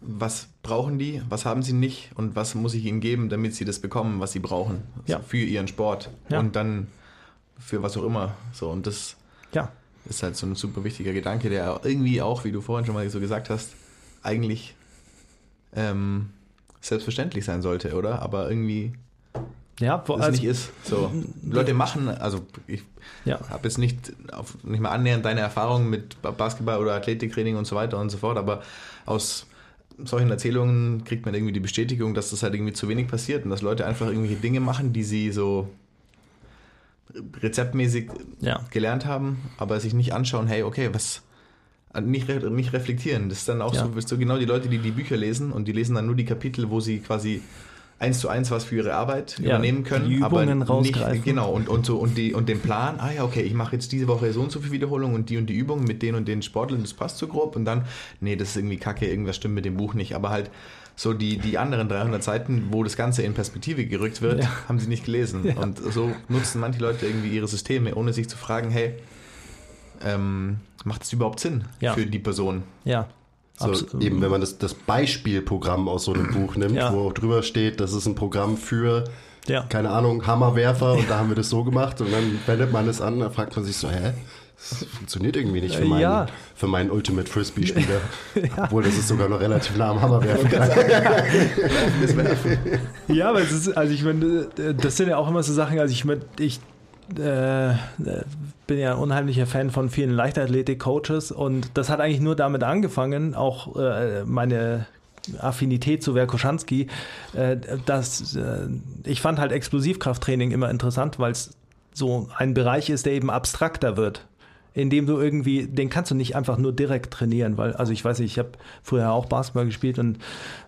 was brauchen die, was haben sie nicht und was muss ich ihnen geben, damit sie das bekommen, was sie brauchen Ja. für ihren Sport Ja. und dann für was auch immer. So und das ja, ist halt so ein super wichtiger Gedanke, der irgendwie auch, wie du vorhin schon mal so gesagt hast, eigentlich ähm, selbstverständlich sein sollte, oder? Aber irgendwie ja, es also, nicht ist. So. Leute machen, also ich ja, habe jetzt nicht, auf, nicht mal annähernd deine Erfahrungen mit Ba- Basketball oder Athletiktraining und so weiter und so fort, aber aus solchen Erzählungen kriegt man irgendwie die Bestätigung, dass das halt irgendwie zu wenig passiert und dass Leute einfach irgendwelche Dinge machen, die sie so rezeptmäßig ja, gelernt haben, aber sich nicht anschauen, hey, okay, was nicht, nicht reflektieren. Das ist dann auch Ja. so, so genau die Leute, die die Bücher lesen und die lesen dann nur die Kapitel, wo sie quasi eins zu eins was für ihre Arbeit Ja, übernehmen können, die aber Übungen nicht, rausgreifen. genau und, und so und die und den Plan, ah ja, okay, ich mache jetzt diese Woche so und so viel Wiederholung und die und die Übung mit den und den Sportlern, das passt so grob und dann nee, das ist irgendwie kacke, irgendwas stimmt mit dem Buch nicht, aber halt so die, die anderen 300 Seiten, wo das Ganze in Perspektive gerückt wird, Ja. haben sie nicht gelesen. Ja. Und so nutzen manche Leute irgendwie ihre Systeme, ohne sich zu fragen, hey, ähm, macht es überhaupt Sinn Ja. für die Person? Ja. So, Absolut. eben, wenn man das, das Beispielprogramm aus so einem Buch nimmt, Ja. wo auch drüber steht, das ist ein Programm für, Ja. keine Ahnung, Hammerwerfer und da haben wir das so gemacht und dann wendet man es an, da fragt man sich so, hä? Das funktioniert irgendwie nicht für Äh, meinen, ja. für meinen Ultimate Frisbee-Spieler. Obwohl das ist sogar noch relativ nah am Hammerwerfen. Ja, aber es ist, also ich meine, äh, das sind ja auch immer so Sachen, also ich, mein, ich äh, bin ja ein unheimlicher Fan von vielen Leichtathletik-Coaches und das hat eigentlich nur damit angefangen, auch äh, meine Affinität zu Verkoschanski, äh, dass äh, ich fand halt Explosivkrafttraining immer interessant, weil es so ein Bereich ist, der eben abstrakter wird. Indem du irgendwie, den kannst du nicht einfach nur direkt trainieren, weil, also ich weiß nicht, ich habe früher auch Basketball gespielt und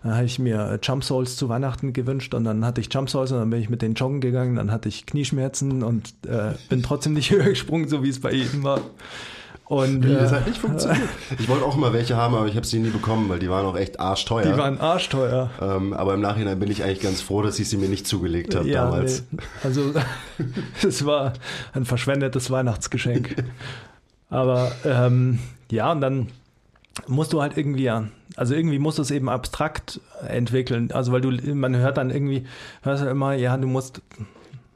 dann habe ich mir Jump Souls zu Weihnachten gewünscht und dann hatte ich Jump Souls und dann bin ich mit den joggen gegangen, dann hatte ich Knieschmerzen und äh, bin trotzdem nicht höher gesprungen, so wie es bei ihm war. Und Wie, das äh, hat nicht funktioniert. Ich wollte auch immer welche haben, aber ich habe sie nie bekommen, weil die waren auch echt arschteuer. die waren arschteuer. ähm, aber im Nachhinein bin ich eigentlich ganz froh, dass ich sie mir nicht zugelegt habe damals. nee. Also es war ein verschwendetes Weihnachtsgeschenk. Aber ähm, ja, und dann musst du halt irgendwie ja, also irgendwie musst du es eben abstrakt entwickeln. Also weil du, man hört dann irgendwie, hörst du immer, ja, du musst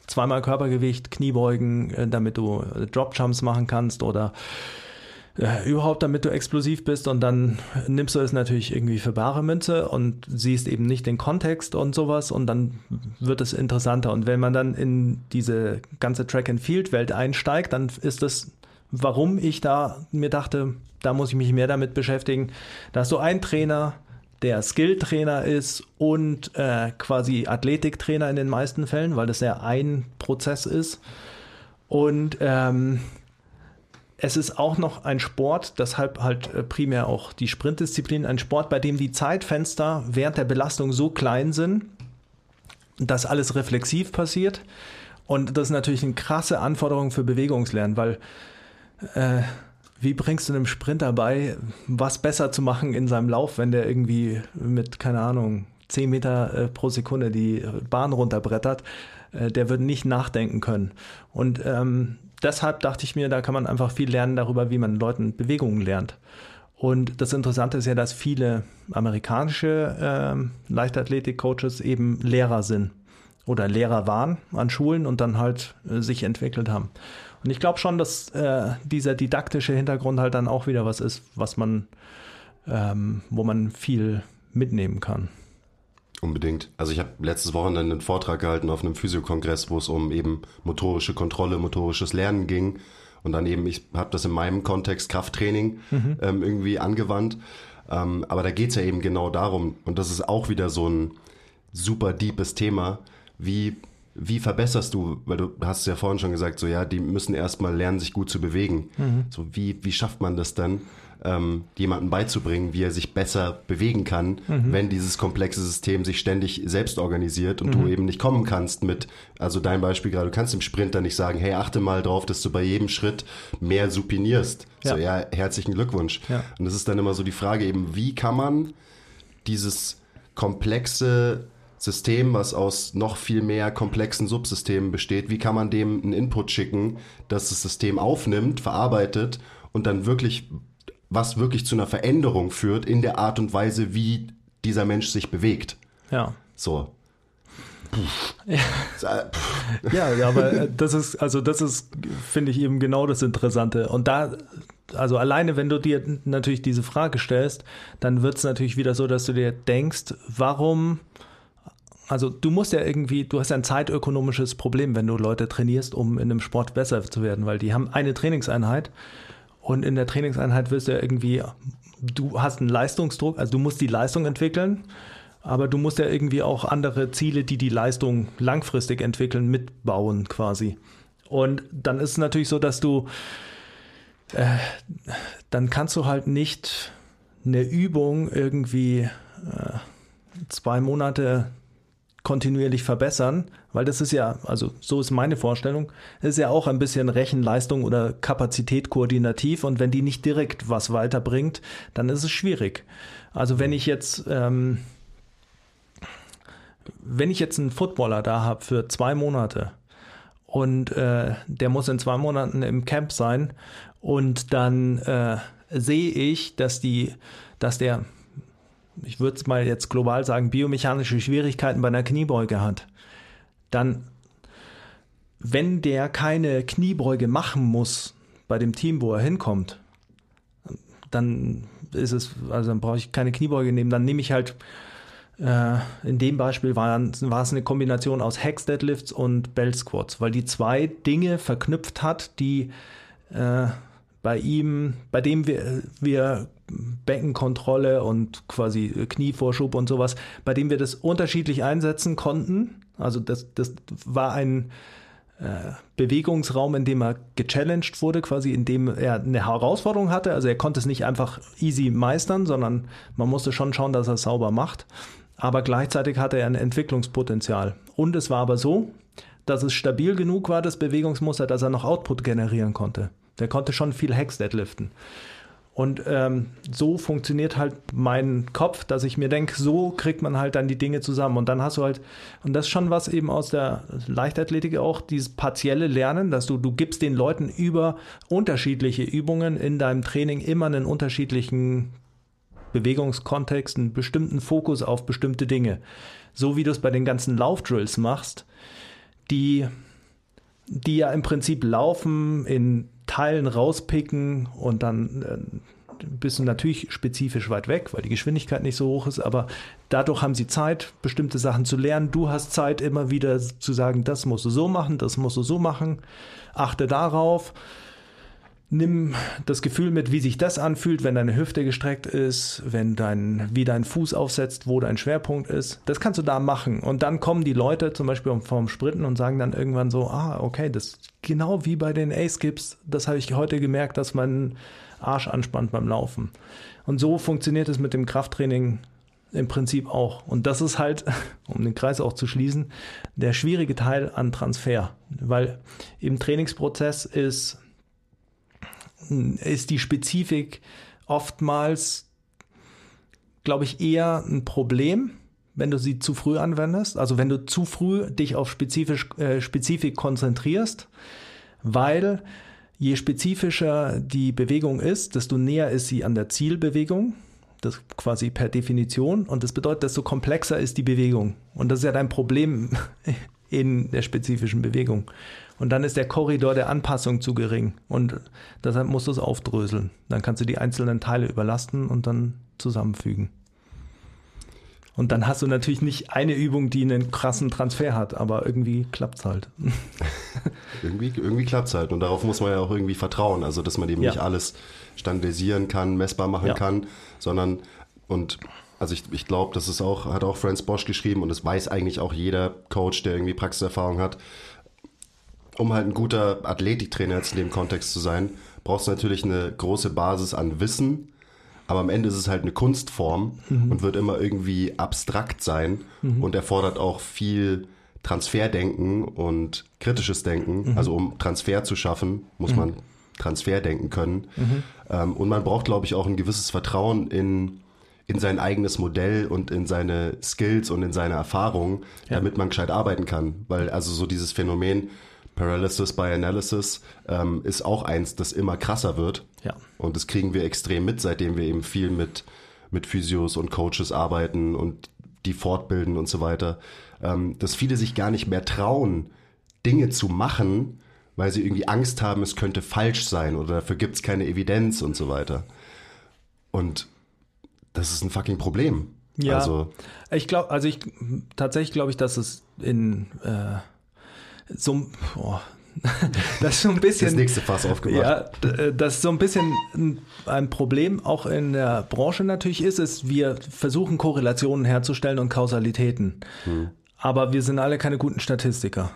zweimal Körpergewicht, Kniebeugen, äh, damit du äh, Dropjumps machen kannst oder äh, überhaupt, damit du explosiv bist und dann nimmst du es natürlich irgendwie für bare Münze und siehst eben nicht den Kontext und sowas und dann wird es interessanter. Und wenn man dann in diese ganze Track-and-Field-Welt einsteigt, dann ist es, warum ich da mir dachte, da muss ich mich mehr damit beschäftigen. Da hast du einen Trainer, der Skill-Trainer ist und äh, quasi Athletiktrainer in den meisten Fällen, weil das ja ein Prozess ist. Und ähm, es ist auch noch ein Sport, deshalb halt äh, primär auch die Sprintdisziplin, ein Sport, bei dem die Zeitfenster während der Belastung so klein sind, dass alles reflexiv passiert. Und das ist natürlich eine krasse Anforderung für Bewegungslernen, weil äh, wie bringst du einem Sprinter bei, was besser zu machen in seinem Lauf, wenn der irgendwie mit, keine Ahnung, 10 Meter äh, pro Sekunde die Bahn runterbrettert? Äh, der wird nicht nachdenken können. Und ähm, deshalb dachte ich mir, da kann man einfach viel lernen darüber, wie man Leuten Bewegungen lernt. Und das Interessante ist ja, dass viele amerikanische ähm, Leichtathletik-Coaches eben Lehrer sind oder Lehrer waren an Schulen und dann halt äh, sich entwickelt haben. Und ich glaube schon, dass äh, dieser didaktische Hintergrund halt dann auch wieder was ist, was man, ähm, wo man viel mitnehmen kann. Unbedingt. Also ich habe letztes Wochenende einen Vortrag gehalten auf einem Physiokongress, wo es um eben motorische Kontrolle, motorisches Lernen ging. Und dann eben, ich habe das in meinem Kontext Krafttraining ähm, irgendwie angewandt. Ähm, aber da geht's ja eben genau darum, und das ist auch wieder so ein super deepes Thema, wie, wie verbesserst du, weil du hast es ja vorhin schon gesagt, so ja, die müssen erstmal lernen, sich gut zu bewegen. So wie, wie schafft man das dann, ähm, jemandem beizubringen, wie er sich besser bewegen kann, wenn dieses komplexe System sich ständig selbst organisiert und du eben nicht kommen kannst mit, also dein Beispiel gerade, du kannst dem Sprinter nicht sagen, hey, achte mal drauf, dass du bei jedem Schritt mehr supinierst. So, Ja. ja, herzlichen Glückwunsch. Ja. Und das ist dann immer so die Frage eben, wie kann man dieses komplexe System, was aus noch viel mehr komplexen Subsystemen besteht, wie kann man dem einen Input schicken, dass das System aufnimmt, verarbeitet und dann wirklich, was wirklich zu einer Veränderung führt in der Art und Weise, wie dieser Mensch sich bewegt. Ja. So. Puh. Ja, ja, aber äh, das ist, also das ist, finde ich eben genau das Interessante. Und da, also alleine, wenn du dir natürlich diese Frage stellst, dann wird es natürlich wieder so, dass du dir denkst, warum, also du musst ja irgendwie, du hast ja ein zeitökonomisches Problem, wenn du Leute trainierst, um in einem Sport besser zu werden, weil die haben eine Trainingseinheit und in der Trainingseinheit wirst du ja irgendwie, du hast einen Leistungsdruck, also du musst die Leistung entwickeln, aber du musst ja irgendwie auch andere Ziele, die die Leistung langfristig entwickeln, mitbauen quasi. Und dann ist es natürlich so, dass du, äh, dann kannst du halt nicht eine Übung irgendwie äh, zwei Monate kontinuierlich verbessern, weil das ist ja, also so ist meine Vorstellung, ist ja auch ein bisschen Rechenleistung oder Kapazität koordinativ und wenn die nicht direkt was weiterbringt, dann ist es schwierig. Also wenn ich jetzt, ähm, wenn ich jetzt einen Footballer da habe für zwei Monate und äh, der muss in zwei Monaten im Camp sein Und dann äh, sehe ich, dass die, dass der, ich würde es mal jetzt global sagen, biomechanische Schwierigkeiten bei einer Kniebeuge hat. Dann, wenn der keine Kniebeuge machen muss bei dem Team, wo er hinkommt, dann ist es, also dann brauche ich keine Kniebeuge nehmen, dann nehme ich halt äh, in dem Beispiel war, war es eine Kombination aus Hex Deadlifts und Belt Squats, weil die zwei Dinge verknüpft hat, die äh, bei ihm, bei dem wir, wir Beckenkontrolle und quasi Knievorschub und sowas, bei dem wir das unterschiedlich einsetzen konnten. Also das, das war ein äh, Bewegungsraum, in dem er gechallenged wurde, quasi in dem er eine Herausforderung hatte. Also er konnte es nicht einfach easy meistern, sondern man musste schon schauen, dass er es sauber macht. Aber gleichzeitig hatte er ein Entwicklungspotenzial. Und es war aber so, dass es stabil genug war, das Bewegungsmuster, dass er noch Output generieren konnte. Der konnte schon viel Hex deadliften. Und ähm, so funktioniert halt mein Kopf, dass ich mir denke, so kriegt man halt dann die Dinge zusammen. Und dann hast du halt, und das ist schon was eben aus der Leichtathletik auch, dieses partielle Lernen, dass du, du gibst den Leuten über unterschiedliche Übungen in deinem Training immer einen unterschiedlichen Bewegungskontext, einen bestimmten Fokus auf bestimmte Dinge. So wie du es bei den ganzen Laufdrills machst, die, die ja im Prinzip laufen in Teilen rauspicken und dann äh, bist du natürlich spezifisch weit weg, weil die Geschwindigkeit nicht so hoch ist, aber dadurch haben sie Zeit, bestimmte Sachen zu lernen. Du hast Zeit, immer wieder zu sagen, das musst du so machen, das musst du so machen, achte darauf. Nimm das Gefühl mit, wie sich das anfühlt, wenn deine Hüfte gestreckt ist, wenn dein, wie dein Fuß aufsetzt, wo dein Schwerpunkt ist. Das kannst du da machen. Und dann kommen die Leute zum Beispiel vom Sprinten und sagen dann irgendwann so, ah, okay, das genau wie bei den A-Skips, das habe ich heute gemerkt, dass mein Arsch anspannt beim Laufen. Und so funktioniert es mit dem Krafttraining im Prinzip auch. Und das ist halt, um den Kreis auch zu schließen, der schwierige Teil an Transfer. Weil im Trainingsprozess ist ist die Spezifik oftmals, glaube ich, eher ein Problem, wenn du sie zu früh anwendest. Also wenn du zu früh dich auf spezifisch, äh, Spezifik konzentrierst, weil je spezifischer die Bewegung ist, desto näher ist sie an der Zielbewegung. Das quasi per Definition. Und das bedeutet, desto komplexer ist die Bewegung. Und das ist ja dein Problem in der spezifischen Bewegung. Und dann ist der Korridor der Anpassung zu gering. Und deshalb musst du es aufdröseln. Dann kannst du die einzelnen Teile überlasten und dann zusammenfügen. Und dann hast du natürlich nicht eine Übung, die einen krassen Transfer hat, aber irgendwie klappt es halt. irgendwie irgendwie klappt es halt. Und darauf muss man ja auch irgendwie vertrauen. Also, dass man eben ja. nicht alles standardisieren kann, messbar machen ja. kann, sondern und also ich, ich glaube, das ist auch, hat auch Franz Bosch geschrieben und das weiß eigentlich auch jeder Coach, der irgendwie Praxiserfahrung hat um halt ein guter Athletiktrainer jetzt in dem Kontext zu sein, brauchst du natürlich eine große Basis an Wissen, aber am Ende ist es halt eine Kunstform mhm. und wird immer irgendwie abstrakt sein mhm. und erfordert auch viel Transferdenken und kritisches Denken. Mhm. Also um Transfer zu schaffen, muss mhm. man Transfer denken können. Mhm. Ähm, und man braucht, glaube ich, auch ein gewisses Vertrauen in, in sein eigenes Modell und in seine Skills und in seine Erfahrungen, ja. damit man gescheit arbeiten kann. Weil also so dieses Phänomen, Paralysis by Analysis ähm, ist auch eins, das immer krasser wird. Ja. Und das kriegen wir extrem mit, seitdem wir eben viel mit, mit Physios und Coaches arbeiten und die fortbilden und so weiter. Ähm, dass viele sich gar nicht mehr trauen, Dinge zu machen, weil sie irgendwie Angst haben, es könnte falsch sein oder dafür gibt es keine Evidenz und so weiter. Und das ist ein fucking Problem. Ja, also, ich glaube, also ich tatsächlich glaube ich, dass es in äh, so, oh, das ist so ein bisschen. Das nächste Fass aufgemacht. Ja, äh, das so ein bisschen ein Problem auch in der Branche natürlich ist, ist, wir versuchen Korrelationen herzustellen und Kausalitäten. Hm. Aber wir sind alle keine guten Statistiker.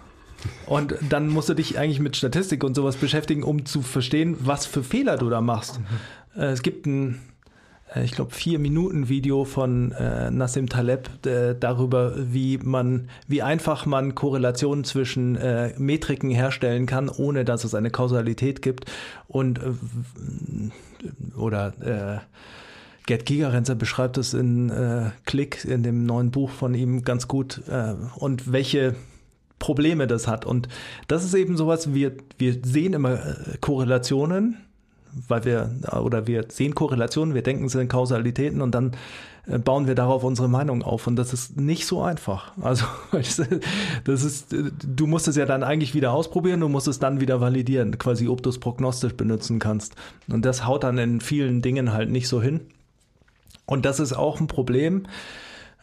Und dann musst du dich eigentlich mit Statistik und sowas beschäftigen, um zu verstehen, was für Fehler du da machst. Mhm. Es gibt ein äh, ich glaube, vier Minuten Video von äh, Nassim Taleb äh, darüber, wie man, wie einfach man Korrelationen zwischen äh, Metriken herstellen kann, ohne dass es eine Kausalität gibt. Und äh, oder äh, Gerd Gigerenzer beschreibt es in äh, Klick, in dem neuen Buch von ihm ganz gut äh, und welche Probleme das hat. Und das ist eben sowas, wir, wir sehen immer äh, Korrelationen weil wir, oder wir sehen Korrelationen, wir denken, es sind Kausalitäten und dann äh, bauen wir darauf unsere Meinung auf. Und das ist nicht so einfach. Also, das ist, du musst es ja dann eigentlich wieder ausprobieren, du musst es dann wieder validieren, quasi, ob du es prognostisch benutzen kannst. Und das haut dann in vielen Dingen halt nicht so hin. Und das ist auch ein Problem.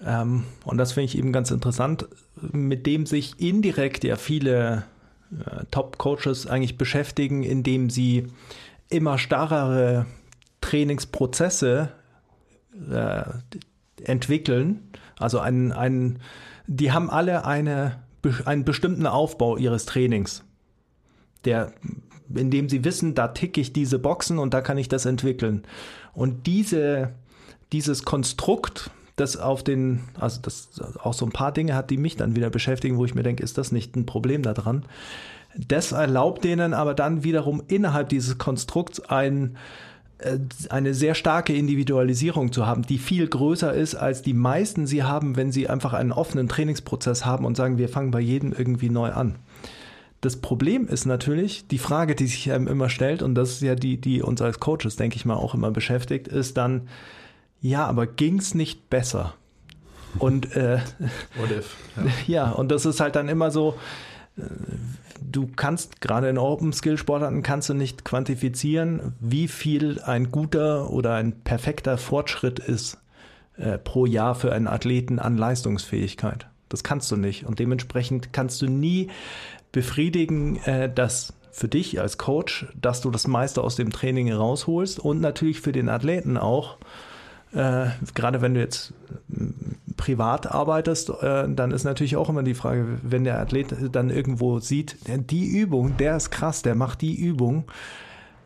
Ähm, und das finde ich eben ganz interessant, mit dem sich indirekt ja viele äh, Top-Coaches eigentlich beschäftigen, indem sie immer starrere Trainingsprozesse äh, entwickeln. Also ein, ein, die haben alle eine, einen bestimmten Aufbau ihres Trainings, der, in dem sie wissen, da ticke ich diese Boxen und da kann ich das entwickeln. Und diese, dieses Konstrukt, das auf den, also das auch so ein paar Dinge hat, die mich dann wieder beschäftigen, wo ich mir denke, ist das nicht ein Problem daran? Das erlaubt denen aber dann wiederum innerhalb dieses Konstrukts ein, äh, eine sehr starke Individualisierung zu haben, die viel größer ist, als die meisten sie haben, wenn sie einfach einen offenen Trainingsprozess haben und sagen, wir fangen bei jedem irgendwie neu an. Das Problem ist natürlich, die Frage, die sich einem immer stellt, und das ist ja die, die uns als Coaches, denke ich mal, auch immer beschäftigt, ist dann, ja, aber ging's nicht besser? Und äh, What if? Ja. ja, und das ist halt dann immer so, äh, du kannst gerade in Open Skill Sportarten kannst du nicht quantifizieren, wie viel ein guter oder ein perfekter Fortschritt ist äh, pro Jahr für einen Athleten an Leistungsfähigkeit. Das kannst du nicht und dementsprechend kannst du nie befriedigen, äh, dass für dich als Coach, dass du das meiste aus dem Training rausholst und natürlich für den Athleten auch, äh, gerade wenn du jetzt privat arbeitest, äh, dann ist natürlich auch immer die Frage, wenn der Athlet dann irgendwo sieht, die Übung, der ist krass, der macht die Übung,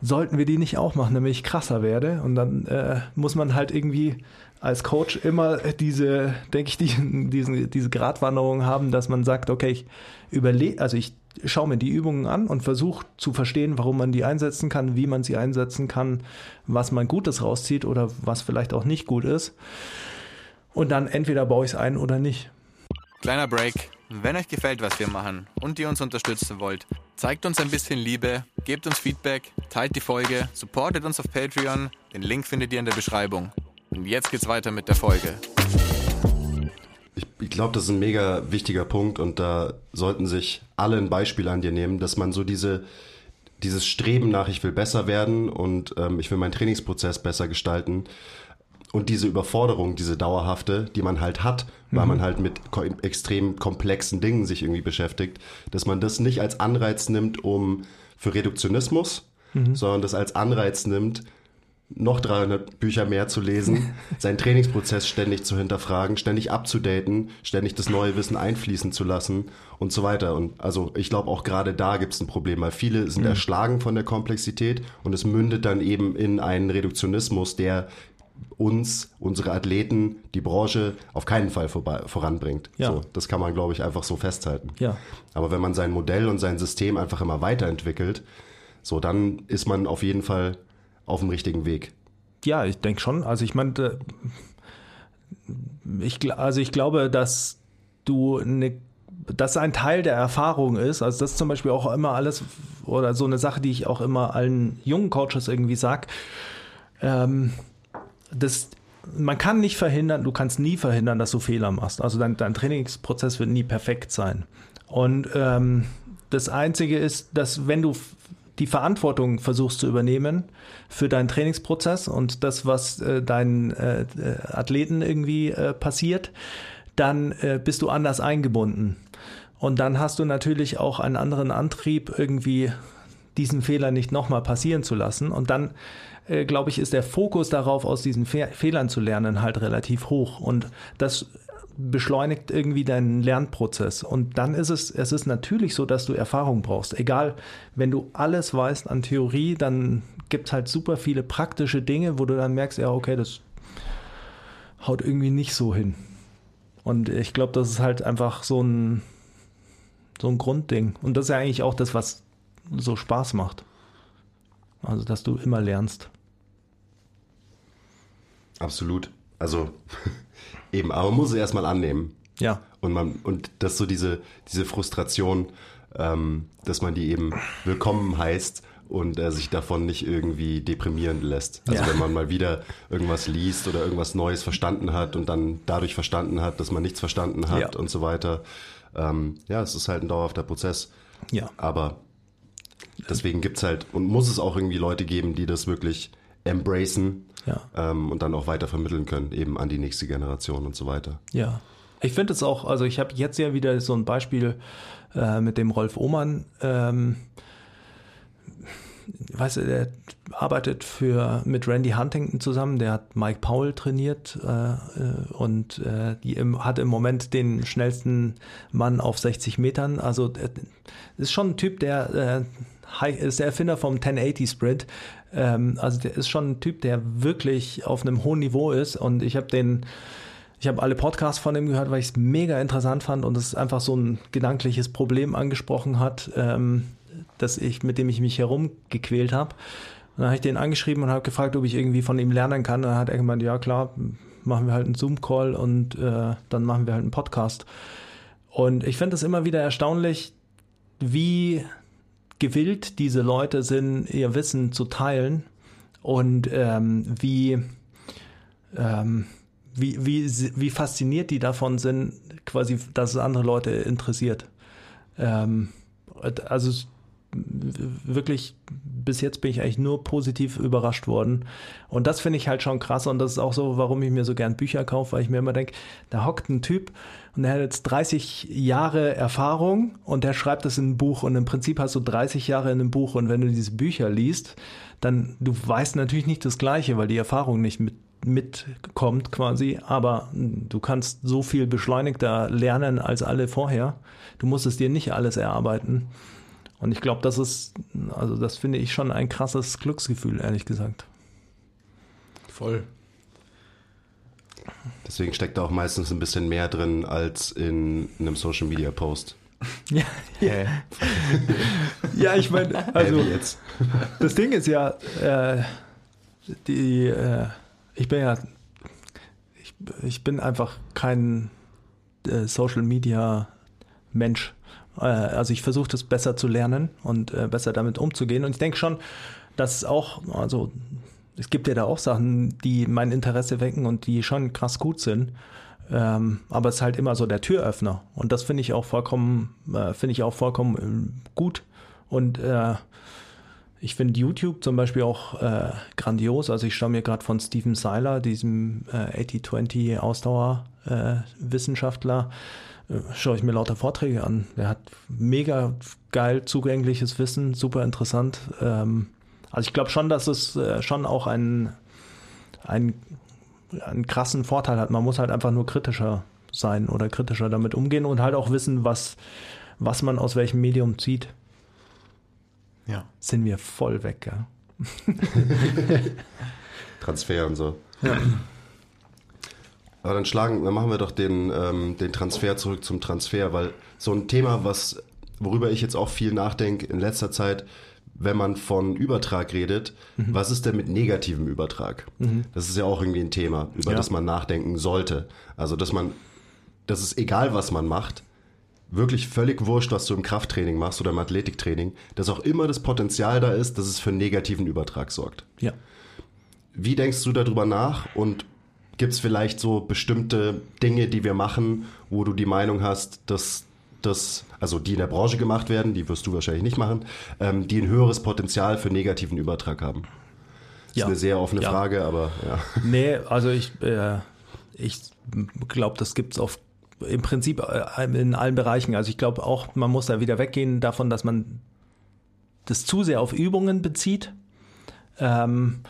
sollten wir die nicht auch machen, damit ich krasser werde? Und dann äh, muss man halt irgendwie als Coach immer diese, denke ich, die, diese, diese Gratwanderung haben, dass man sagt, okay, ich überlege, also ich schaue mir die Übungen an und versuche zu verstehen, warum man die einsetzen kann, wie man sie einsetzen kann, was man Gutes rauszieht oder was vielleicht auch nicht gut ist. Und dann entweder baue ich es ein oder nicht. Kleiner Break. Wenn euch gefällt, was wir machen und ihr uns unterstützen wollt, zeigt uns ein bisschen Liebe, gebt uns Feedback, teilt die Folge, supportet uns auf Patreon. Den Link findet ihr in der Beschreibung. Und jetzt geht's weiter mit der Folge. Ich, ich glaube, das ist ein mega wichtiger Punkt und da sollten sich alle ein Beispiel an dir nehmen, dass man so diese, dieses Streben nach, ich will besser werden und ähm, ich will meinen Trainingsprozess besser gestalten und diese Überforderung, diese dauerhafte, die man halt hat, weil mhm. man halt mit ko extrem komplexen Dingen sich irgendwie beschäftigt, dass man das nicht als Anreiz nimmt, um für Reduktionismus, mhm. sondern das als Anreiz nimmt, noch 300 Bücher mehr zu lesen, seinen Trainingsprozess ständig zu hinterfragen, ständig abzudaten, ständig das neue Wissen einfließen zu lassen und so weiter. Und also ich glaube auch gerade da gibt es ein Problem, weil viele sind mhm. erschlagen von der Komplexität und es mündet dann eben in einen Reduktionismus, der uns, unsere Athleten, die Branche auf keinen Fall vorbei, voranbringt. Ja. So, das kann man, glaube ich, einfach so festhalten. Ja. Aber wenn man sein Modell und sein System einfach immer weiterentwickelt, so dann ist man auf jeden Fall auf dem richtigen Weg. Ja, ich denke schon. Also ich meine, ich, also ich glaube, dass du eine das ein Teil der Erfahrung ist. Also das ist zum Beispiel auch immer alles oder so eine Sache, die ich auch immer allen jungen Coaches irgendwie sag. Ähm, das, man kann nicht verhindern, du kannst nie verhindern, dass du Fehler machst. Also dein, dein Trainingsprozess wird nie perfekt sein. Und ähm, das Einzige ist, dass wenn du die Verantwortung versuchst zu übernehmen für deinen Trainingsprozess und das, was äh, deinen äh, Athleten irgendwie äh, passiert, dann äh, bist du anders eingebunden. Und dann hast du natürlich auch einen anderen Antrieb, irgendwie diesen Fehler nicht nochmal passieren zu lassen. Und dann äh, glaube ich, ist der Fokus darauf, aus diesen Fe Fehlern zu lernen, halt relativ hoch. Und das beschleunigt irgendwie deinen Lernprozess. Und dann ist es, es ist natürlich so, dass du Erfahrung brauchst. Egal, wenn du alles weißt an Theorie, dann gibt es halt super viele praktische Dinge, wo du dann merkst, ja, okay, das haut irgendwie nicht so hin. Und ich glaube, das ist halt einfach so ein, so ein Grundding. Und das ist ja eigentlich auch das, was so Spaß macht. Also, dass du immer lernst. Absolut. Also eben, aber man muss es erstmal annehmen. Ja. Und man, und das so diese, diese Frustration, ähm, dass man die eben willkommen heißt und er sich davon nicht irgendwie deprimieren lässt. Also Ja. wenn man mal wieder irgendwas liest oder irgendwas Neues verstanden hat und dann dadurch verstanden hat, dass man nichts verstanden hat Ja. und so weiter. Ähm, ja, es ist halt ein dauerhafter Prozess. Ja. Aber deswegen gibt's halt und muss es auch irgendwie Leute geben, die das wirklich embracen Ja. ähm, und dann auch weiter vermitteln können, eben an die nächste Generation und so weiter. Ja. Ich finde es auch, also ich habe jetzt ja wieder so ein Beispiel äh, mit dem Rolf Ohmann. Ähm, weißt du, der arbeitet für mit Randy Huntington zusammen, der hat Mike Powell trainiert äh, äh, und äh, die im, hat im Moment den schnellsten Mann auf 60 Metern. Also der ist schon ein Typ, der äh, ist der Erfinder vom 1080 Sprint. Ähm, also der ist schon ein Typ, der wirklich auf einem hohen Niveau ist und ich habe den ich habe alle Podcasts von ihm gehört, weil ich es mega interessant fand und es einfach so ein gedankliches Problem angesprochen hat, ähm, dass ich, mit dem ich mich herumgequält habe. Und dann habe ich den angeschrieben und habe gefragt, ob ich irgendwie von ihm lernen kann. Und dann hat er gemeint, ja klar, machen wir halt einen Zoom-Call und äh, dann machen wir halt einen Podcast. Und ich finde es immer wieder erstaunlich, wie gewillt diese Leute sind, ihr Wissen zu teilen und ähm, wie ähm, wie, wie, wie fasziniert die davon sind, quasi, dass es andere Leute interessiert. Ähm, also wirklich, bis jetzt bin ich eigentlich nur positiv überrascht worden. Und das finde ich halt schon krass. Und das ist auch so, warum ich mir so gern Bücher kaufe, weil ich mir immer denke, da hockt ein Typ und der hat jetzt 30 Jahre Erfahrung und der schreibt das in ein Buch. Und im Prinzip hast du 30 Jahre in einem Buch. Und wenn du diese Bücher liest, dann, du weißt natürlich nicht das Gleiche, weil die Erfahrung nicht mit mitkommt quasi, aber du kannst so viel beschleunigter lernen als alle vorher. Du musst es dir nicht alles erarbeiten. Und ich glaube, das ist, also das finde ich schon ein krasses Glücksgefühl, ehrlich gesagt. Voll. Deswegen steckt da auch meistens ein bisschen mehr drin als in einem Social Media Post. Ja, Hä? ja ich meine, also jetzt. das Ding ist ja, äh, die, äh, ich bin ja, ich, ich bin einfach kein äh, Social Media Mensch. Äh, also ich versuche das besser zu lernen und äh, besser damit umzugehen. Und ich denke schon, dass auch, also es gibt ja da auch Sachen, die mein Interesse wecken und die schon krass gut sind. Ähm, aber es ist halt immer so der Türöffner. Und das finde ich auch vollkommen, äh, finde ich auch vollkommen äh, gut. Und äh, ich finde YouTube zum Beispiel auch äh, grandios. Also ich schaue mir gerade von Steven Seiler, diesem äh, 80-20 Ausdauerwissenschaftler, äh, schaue ich mir lauter Vorträge an. Der hat mega geil zugängliches Wissen, super interessant. Ähm, also ich glaube schon, dass es äh, schon auch einen, einen, einen krassen Vorteil hat. Man muss halt einfach nur kritischer sein oder kritischer damit umgehen und halt auch wissen, was, was man aus welchem Medium zieht Ja. sind wir voll weg, gell? Transfer und so. Aber dann schlagen, dann machen wir doch den, ähm, den Transfer zurück zum Transfer, weil so ein Thema, was, worüber ich jetzt auch viel nachdenke in letzter Zeit, wenn man von Übertrag redet, was ist denn mit negativem Übertrag? Das ist ja auch irgendwie ein Thema, über Ja. das man nachdenken sollte. Also, dass man, das ist egal, was man macht, wirklich völlig wurscht, was du im Krafttraining machst oder im Athletiktraining, dass auch immer das Potenzial da ist, dass es für negativen Übertrag sorgt. Ja. Wie denkst du darüber nach und gibt es vielleicht so bestimmte Dinge, die wir machen, wo du die Meinung hast, dass das, also die in der Branche gemacht werden, die wirst du wahrscheinlich nicht machen, ähm, die ein höheres Potenzial für negativen Übertrag haben? Das Ja. ist eine sehr offene Ja. Frage, aber ja. Nee, also ich, äh, ich glaube, das gibt's auf im Prinzip äh, in allen Bereichen. Also ich glaube auch, man muss da wieder weggehen davon, dass man das zu sehr auf Übungen bezieht. Ähm,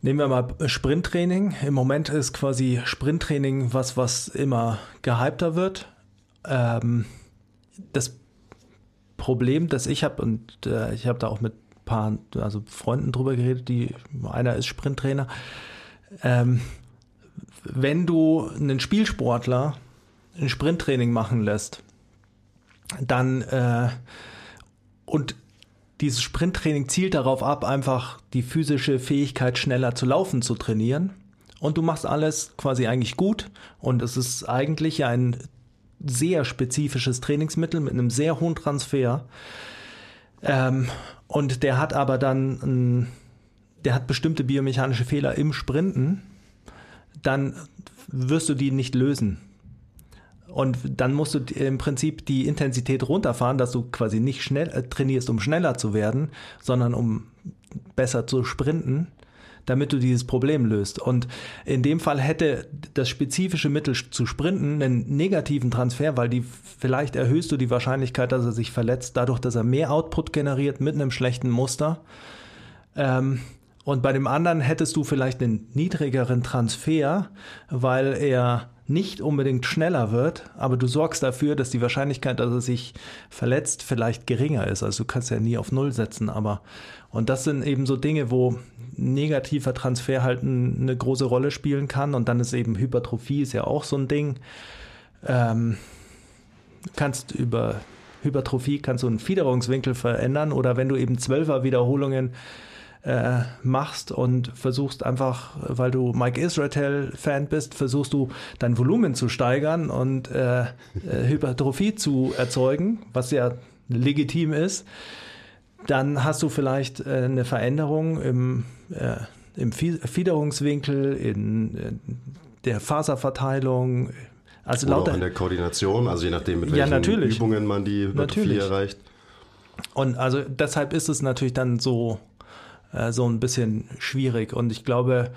nehmen wir mal Sprinttraining. Im Moment ist quasi Sprinttraining was, was immer gehypter wird. Ähm, das Problem, das ich habe, und äh, ich habe da auch mit ein paar also Freunden drüber geredet, die einer ist Sprinttrainer. Ähm, wenn du einen Spielsportler ein Sprinttraining machen lässt, dann äh, und dieses Sprinttraining zielt darauf ab, einfach die physische Fähigkeit schneller zu laufen zu trainieren. Und du machst alles quasi eigentlich gut. Und es ist eigentlich ein sehr spezifisches Trainingsmittel mit einem sehr hohen Transfer. Ähm, und der hat aber dann, ein, der hat bestimmte biomechanische Fehler im Sprinten, dann wirst du die nicht lösen. Und dann musst du im Prinzip die Intensität runterfahren, dass du quasi nicht schnell äh, trainierst, um schneller zu werden, sondern um besser zu sprinten, damit du dieses Problem löst. Und in dem Fall hätte das spezifische Mittel zu sprinten einen negativen Transfer, weil die vielleicht erhöhst du die Wahrscheinlichkeit, dass er sich verletzt, dadurch, dass er mehr Output generiert mit einem schlechten Muster. Ähm, und bei dem anderen hättest du vielleicht einen niedrigeren Transfer, weil er nicht unbedingt schneller wird, aber du sorgst dafür, dass die Wahrscheinlichkeit, dass er sich verletzt, vielleicht geringer ist. Also du kannst ja nie auf Null setzen, aber und das sind eben so Dinge, wo negativer Transfer halt eine große Rolle spielen kann. Und dann ist eben Hypertrophie ist ja auch so ein Ding. Ähm, kannst über Hypertrophie kannst du einen Fiederungswinkel verändern oder wenn du eben Zwölfer Wiederholungen äh, machst und versuchst einfach, weil du Mike Israel-Fan bist, versuchst du dein Volumen zu steigern und äh, äh, Hypertrophie zu erzeugen, was ja legitim ist, dann hast du vielleicht äh, eine Veränderung im, äh, im Fiederungswinkel, in, in der Faserverteilung, also Oder lauter, auch in der Koordination, also je nachdem, mit welchen ja, Übungen man die Hypertrophie erreicht. Und also deshalb ist es natürlich dann so äh, so ein bisschen schwierig. Und ich glaube,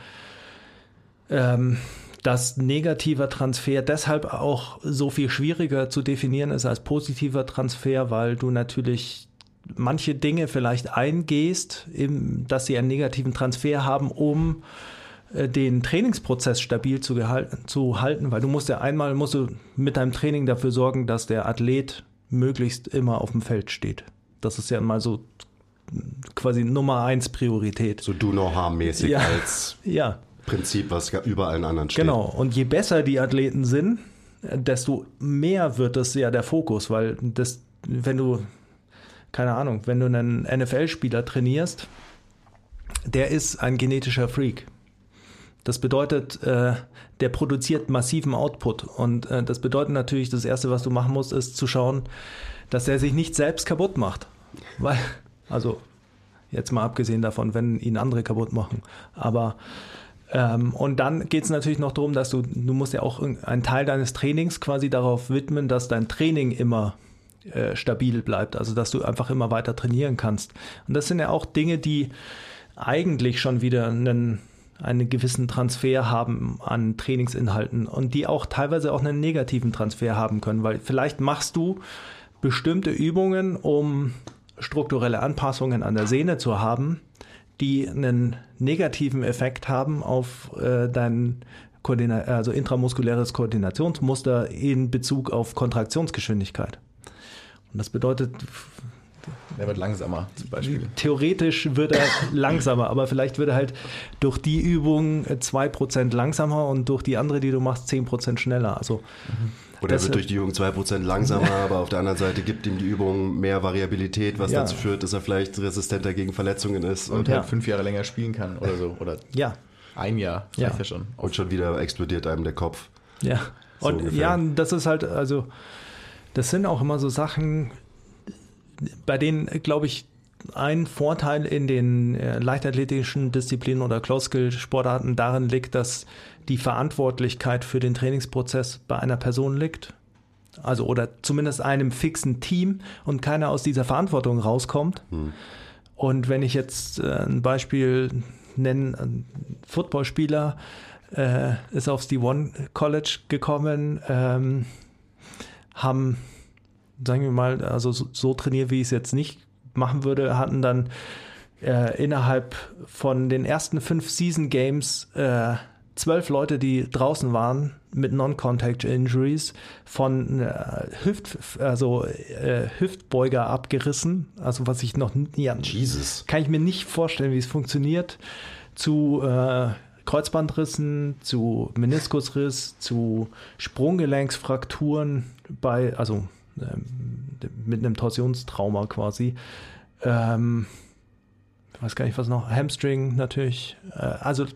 ähm, dass negativer Transfer deshalb auch so viel schwieriger zu definieren ist als positiver Transfer, weil du natürlich manche Dinge vielleicht eingehst, eben, dass sie einen negativen Transfer haben, um äh, den Trainingsprozess stabil zu, zu, halten, weil du musst ja einmal musst du mit deinem Training dafür sorgen, dass der Athlet möglichst immer auf dem Feld steht. Das ist ja mal so quasi Nummer eins Priorität. So do no harm mäßig ja, als ja. Prinzip, was über allen anderen steht. Genau. Und je besser die Athleten sind, desto mehr wird das ja der Fokus, weil das, wenn du, keine Ahnung, wenn du einen NFL-Spieler trainierst, der ist ein genetischer Freak. Das bedeutet, äh, der produziert massiven Output. Und äh, das bedeutet natürlich, das Erste, was du machen musst, ist zu schauen, dass er sich nicht selbst kaputt macht. Weil also jetzt mal abgesehen davon, wenn ihn andere kaputt machen. Aber ähm, und dann geht es natürlich noch darum, dass du, du musst ja auch einen Teil deines Trainings quasi darauf widmen, dass dein Training immer äh, stabil bleibt, also dass du einfach immer weiter trainieren kannst. Und das sind ja auch Dinge, die eigentlich schon wieder einen, einen gewissen Transfer haben an Trainingsinhalten und die auch teilweise auch einen negativen Transfer haben können, weil vielleicht machst du bestimmte Übungen, um strukturelle Anpassungen an der Sehne zu haben, die einen negativen Effekt haben auf äh, dein Koordina also intramuskuläres Koordinationsmuster in Bezug auf Kontraktionsgeschwindigkeit. Und das bedeutet, er wird langsamer zum Beispiel. Theoretisch wird er langsamer, aber vielleicht wird er halt durch die Übung 2% langsamer und durch die andere, die du machst, 10% schneller. Also mhm. Oder er wird durch die Übung 2% langsamer, aber auf der anderen Seite gibt ihm die Übung mehr Variabilität, was ja. dazu führt, dass er vielleicht resistenter gegen Verletzungen ist. Und, und halt fünf Jahre länger spielen kann oder so. Oder ja. ein Jahr, ja. ja schon. Und schon wieder explodiert einem der Kopf. Ja. So und ungefähr. ja, das ist halt, also, das sind auch immer so Sachen, bei denen, glaube ich, ein Vorteil in den äh, leichtathletischen Disziplinen oder Close-Skill-Sportarten darin liegt, dass die Verantwortlichkeit für den Trainingsprozess bei einer Person liegt. Also oder zumindest einem fixen Team und keiner aus dieser Verantwortung rauskommt. Hm. Und wenn ich jetzt äh, ein Beispiel nenne, ein Footballspieler äh, ist aufs D1 College gekommen, ähm, haben, sagen wir mal, also so, so trainiert, wie ich es jetzt nicht machen würde, hatten dann äh, innerhalb von den ersten fünf Season Games äh, zwölf Leute, die draußen waren mit Non-Contact Injuries, von äh, Hüft, also äh, Hüftbeuger abgerissen, also was ich noch ja, Jesus. kann ich mir nicht vorstellen, wie es funktioniert, zu äh, Kreuzbandrissen, zu Meniskusriss, zu Sprunggelenksfrakturen bei, also ähm, mit einem Torsionstrauma quasi. Ähm, ich weiß gar nicht, was noch. Hamstring natürlich. Äh, also. Ja,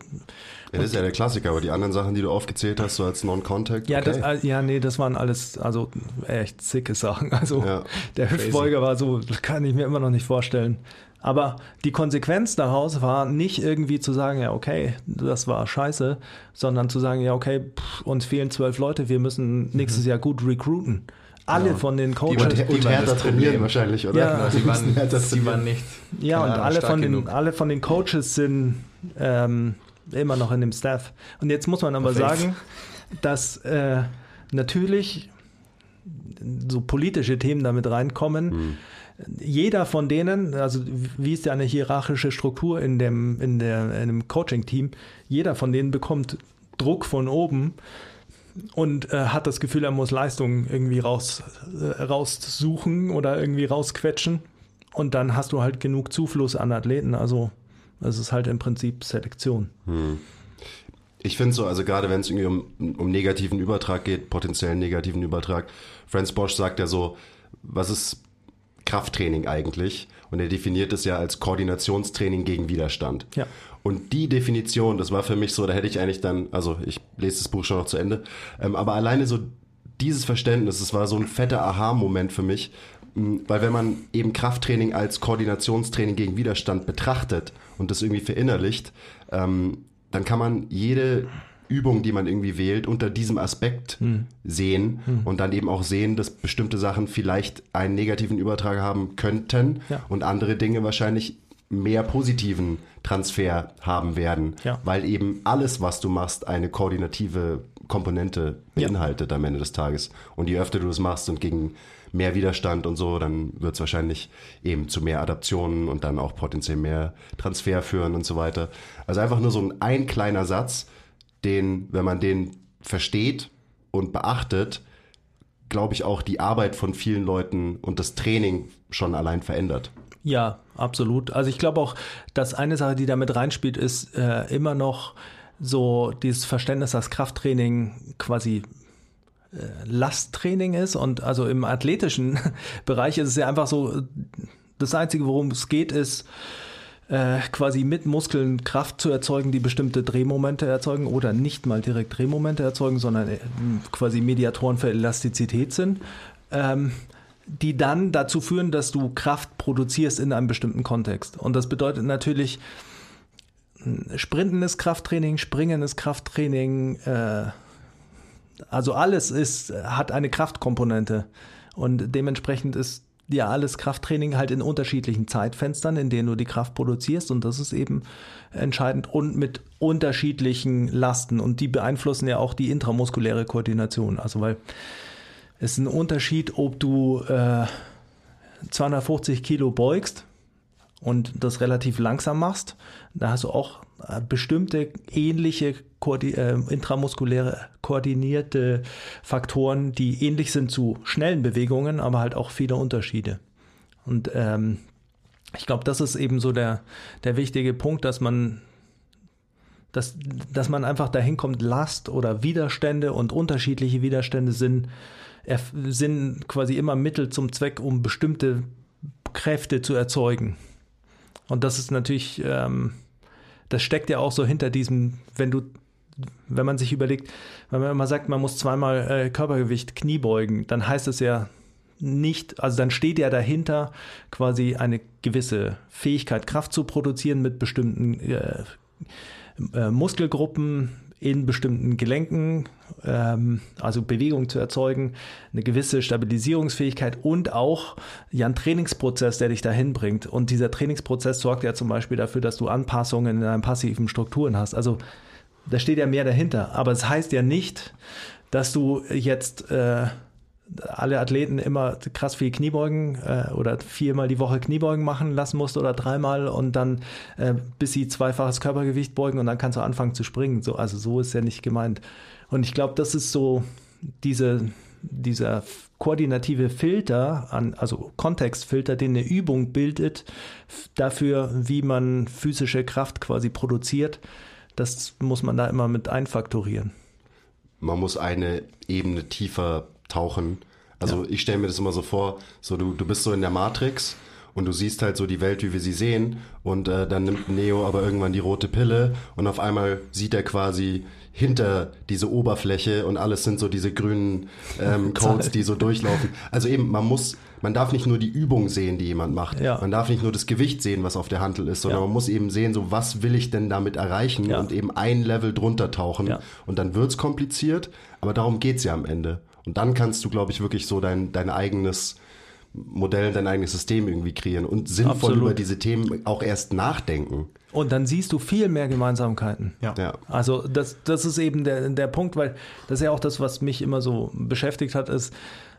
das ist ja der Klassiker, aber die anderen Sachen, die du aufgezählt hast, so als Non-Contact. Ja, okay. das, ja, nee, das waren alles, also echt zicke Sachen. Also ja, der Hüftbeuger war so, kann ich mir immer noch nicht vorstellen. Aber die Konsequenz daraus war nicht irgendwie zu sagen, ja, okay, das war scheiße, sondern zu sagen, ja, okay, pff, uns fehlen zwölf Leute, wir müssen nächstes Jahr gut recruiten. Alle Ja. von den Die Coaches. waren- Und, die und das trainieren wahrscheinlich, oder? Ja. Genau, härter waren, trainieren. waren nicht. Ja, und Ahnung, alle von, den, genug. alle von den Coaches sind ähm, immer noch in dem Staff. Und jetzt muss man aber sagen, dass äh, natürlich so politische Themen damit reinkommen. Jeder von denen, also wie ist ja eine hierarchische Struktur in dem, in der, in dem Coaching-Team, jeder von denen bekommt Druck von oben und äh, hat das Gefühl, er muss Leistung irgendwie raus, äh, raussuchen oder irgendwie rausquetschen. Und dann hast du halt genug Zufluss an Athleten. Also es ist halt im Prinzip Selektion. Ich finde so, also gerade wenn es irgendwie um, um negativen Übertrag geht, potenziellen negativen Übertrag, Franz Bosch sagt ja so, was ist Krafttraining eigentlich? Und er definiert es ja als Koordinationstraining gegen Widerstand. Ja. Und die Definition, das war für mich so, da hätte ich eigentlich dann, also ich lese das Buch schon noch zu Ende, ähm, aber alleine so dieses Verständnis, das war so ein fetter Aha-Moment für mich, weil wenn man eben Krafttraining als Koordinationstraining gegen Widerstand betrachtet und das irgendwie verinnerlicht, ähm, dann kann man jede Übung, die man irgendwie wählt, unter diesem Aspekt sehen und dann eben auch sehen, dass bestimmte Sachen vielleicht einen negativen Übertrag haben könnten Ja. und andere Dinge wahrscheinlich mehr positiven Transfer haben werden, Ja. weil eben alles, was du machst, eine koordinative Komponente Ja. beinhaltet am Ende des Tages. Und je öfter du das machst und gegen mehr Widerstand und so, dann wird es wahrscheinlich eben zu mehr Adaptionen und dann auch potenziell mehr Transfer führen und so weiter. Also einfach nur so ein, ein kleiner Satz, den, wenn man den versteht und beachtet, glaube ich auch die Arbeit von vielen Leuten und das Training schon allein verändert. Ja, absolut. Also ich glaube auch, dass eine Sache, die damit reinspielt, ist äh, immer noch so dieses Verständnis, dass Krafttraining quasi äh, Lasttraining ist. Und also im athletischen Bereich ist es ja einfach so, das Einzige, worum es geht, ist äh, quasi mit Muskeln Kraft zu erzeugen, die bestimmte Drehmomente erzeugen oder nicht mal direkt Drehmomente erzeugen, sondern äh, quasi Mediatoren für Elastizität sind. Ähm, die dann dazu führen, dass du Kraft produzierst in einem bestimmten Kontext. Und das bedeutet natürlich, Sprinten ist Krafttraining, Springen ist Krafttraining, äh, also alles ist, hat eine Kraftkomponente. Und dementsprechend ist ja alles Krafttraining halt in unterschiedlichen Zeitfenstern, in denen du die Kraft produzierst. Und das ist eben entscheidend und mit unterschiedlichen Lasten. Und die beeinflussen ja auch die intramuskuläre Koordination. Also weil ist ein Unterschied, ob du äh, 250 Kilo beugst und das relativ langsam machst. Da hast du auch äh, bestimmte ähnliche koordi äh, intramuskuläre koordinierte Faktoren, die ähnlich sind zu schnellen Bewegungen, aber halt auch viele Unterschiede. Und ähm, ich glaube, das ist eben so der, der wichtige Punkt, dass man dass, dass man einfach dahin kommt, Last oder Widerstände und unterschiedliche Widerstände sind, sind quasi immer Mittel zum Zweck, um bestimmte Kräfte zu erzeugen. Und das ist natürlich, ähm, das steckt ja auch so hinter diesem, wenn du, wenn man sich überlegt, wenn man immer sagt, man muss zweimal äh, Körpergewicht Knie beugen, dann heißt es ja nicht, also dann steht ja dahinter quasi eine gewisse Fähigkeit, Kraft zu produzieren mit bestimmten äh, äh, Muskelgruppen in bestimmten Gelenken, ähm, also Bewegung zu erzeugen, eine gewisse Stabilisierungsfähigkeit und auch ja ein Trainingsprozess, der dich dahin bringt. Und dieser Trainingsprozess sorgt ja zum Beispiel dafür, dass du Anpassungen in deinen passiven Strukturen hast. Also da steht ja mehr dahinter. Aber es heißt ja nicht, dass du jetzt äh, alle Athleten immer krass viel Kniebeugen äh, oder viermal die Woche Kniebeugen machen lassen musst oder dreimal und dann äh, bis sie zweifaches Körpergewicht beugen und dann kannst du anfangen zu springen. So, also so ist ja nicht gemeint. Und ich glaube, das ist so diese, dieser koordinative Filter, an, also Kontextfilter, den eine Übung bildet dafür, wie man physische Kraft quasi produziert. Das muss man da immer mit einfaktorieren. man muss eine Ebene tiefer tauchen. Also ich stelle mir das immer so vor, so du, du bist so in der Matrix und du siehst halt so die Welt, wie wir sie sehen und äh, dann nimmt Neo aber irgendwann die rote Pille und auf einmal sieht er quasi hinter diese Oberfläche und alles sind so diese grünen ähm, Codes, die so durchlaufen. Also eben, man muss, man darf nicht nur die Übung sehen, die jemand macht. Ja. Man darf nicht nur das Gewicht sehen, was auf der Hantel ist, sondern Ja. man muss eben sehen, so was will ich denn damit erreichen Ja. und eben ein Level drunter tauchen. Ja. Und dann wird's kompliziert, aber darum geht's ja am Ende. Und dann kannst du, glaube ich, wirklich so dein, dein eigenes Modell, dein eigenes System irgendwie kreieren und sinnvoll Absolut. über diese Themen auch erst nachdenken. Und dann siehst du viel mehr Gemeinsamkeiten. Ja. Ja. Also das, das ist eben der, der Punkt, weil das ist ja auch das, was mich immer so beschäftigt hat, ist,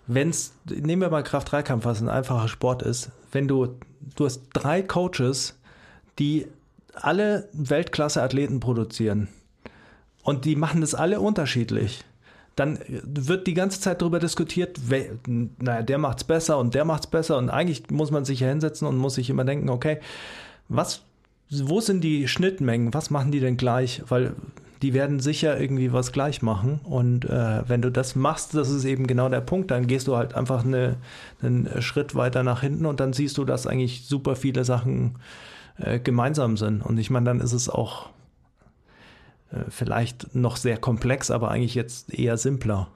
wenn's, nehmen wir mal Kraft-3-Kampf, was ein einfacher Sport ist, wenn du, du hast drei Coaches, die alle Weltklasse-Athleten produzieren und die machen das alle unterschiedlich. Dann wird die ganze Zeit darüber diskutiert, wer, naja, der macht's besser und der macht's besser und eigentlich muss man sich ja hinsetzen und muss sich immer denken, okay, was, wo sind die Schnittmengen? Was machen die denn gleich? Weil die werden sicher irgendwie was gleich machen. Und äh, wenn du das machst, das ist eben genau der Punkt, dann gehst du halt einfach eine, einen Schritt weiter nach hinten und dann siehst du, dass eigentlich super viele Sachen äh, gemeinsam sind. Und ich meine, dann ist es auch vielleicht noch sehr komplex, aber eigentlich jetzt eher simpler.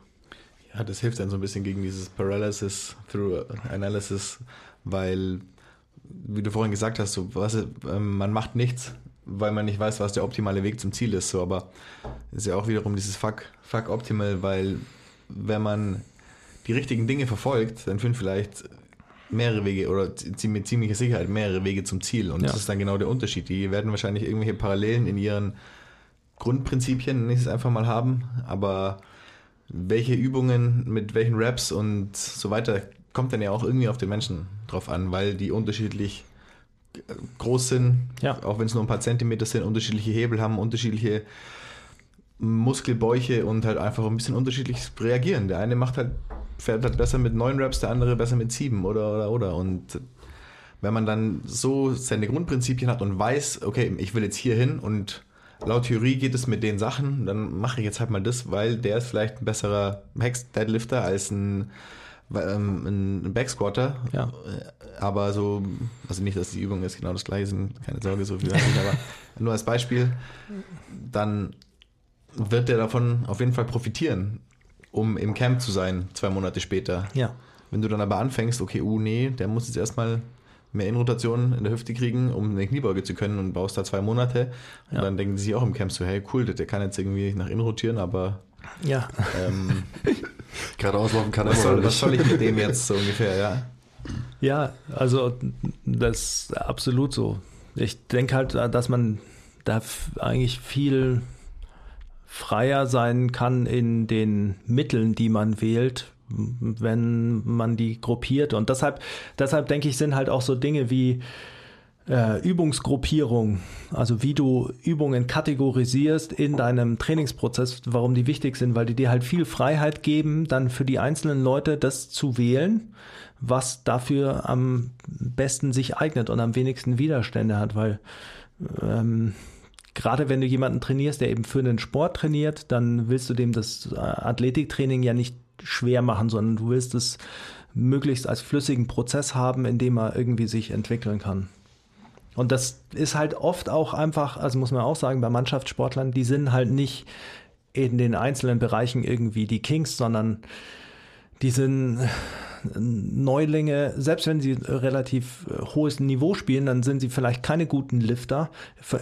Ja, das hilft dann so ein bisschen gegen dieses Paralysis through Analysis, weil, wie du vorhin gesagt hast, so, was, ähm, man macht nichts, weil man nicht weiß, was der optimale Weg zum Ziel ist. So, aber ist ja auch wiederum dieses Fuck, Fuck Optimal, weil wenn man die richtigen Dinge verfolgt, dann führen vielleicht mehrere Wege oder mit ziemlicher Sicherheit mehrere Wege zum Ziel. Und Ja. das ist dann genau der Unterschied. Die werden wahrscheinlich irgendwelche Parallelen in ihren Grundprinzipien, nenne ich es einfach mal haben, aber welche Übungen mit welchen Raps und so weiter kommt dann ja auch irgendwie auf den Menschen drauf an, weil die unterschiedlich groß sind, Ja. auch wenn es nur ein paar Zentimeter sind, unterschiedliche Hebel haben, unterschiedliche Muskelbäuche und halt einfach ein bisschen unterschiedlich reagieren. Der eine macht halt, fährt halt besser mit neun Raps, der andere besser mit sieben oder oder oder und wenn man dann so seine Grundprinzipien hat und weiß, okay, ich will jetzt hier hin und laut Theorie geht es mit den Sachen, dann mache ich jetzt halt mal das, weil der ist vielleicht ein besserer Hex-Deadlifter als ein, ähm, ein Backsquatter. Ja. Äh, Aber so, also nicht, dass die Übungen jetzt genau das gleiche sind, keine Sorge, so viel aber nur als Beispiel, dann wird der davon auf jeden Fall profitieren, um im Camp zu sein, zwei Monate später. Ja. Wenn du dann aber anfängst, okay, uh, nee, der muss jetzt erstmal mehr Innenrotation in der Hüfte kriegen, um eine Kniebeuge zu können und baust da zwei Monate. Und Ja. dann denken die sich auch im Camp so, hey, cool, der, kann jetzt irgendwie nach innen rotieren, aber Ja. ähm, Gerade auslaufen kann er was, soll, was soll ich mit dem jetzt so ungefähr, ja? Ja, also das ist absolut so. Ich denke halt, dass man da eigentlich viel freier sein kann in den Mitteln, die man wählt, wenn man die gruppiert. Und deshalb, deshalb denke ich, sind halt auch so Dinge wie äh, Übungsgruppierung, also wie du Übungen kategorisierst in deinem Trainingsprozess, warum die wichtig sind, weil die dir halt viel Freiheit geben, dann für die einzelnen Leute das zu wählen, was dafür am besten sich eignet und am wenigsten Widerstände hat, weil ähm, gerade wenn du jemanden trainierst, der eben für einen Sport trainiert, dann willst du dem das äh, Athletiktraining ja nicht schwer machen, sondern du willst es möglichst als flüssigen Prozess haben, in dem er irgendwie sich entwickeln kann. Und das ist halt oft auch einfach, also muss man auch sagen, bei Mannschaftssportlern, die sind halt nicht in den einzelnen Bereichen irgendwie die Kings, sondern die sind Neulinge, selbst wenn sie relativ äh, hohes Niveau spielen, dann sind sie vielleicht keine guten Lifter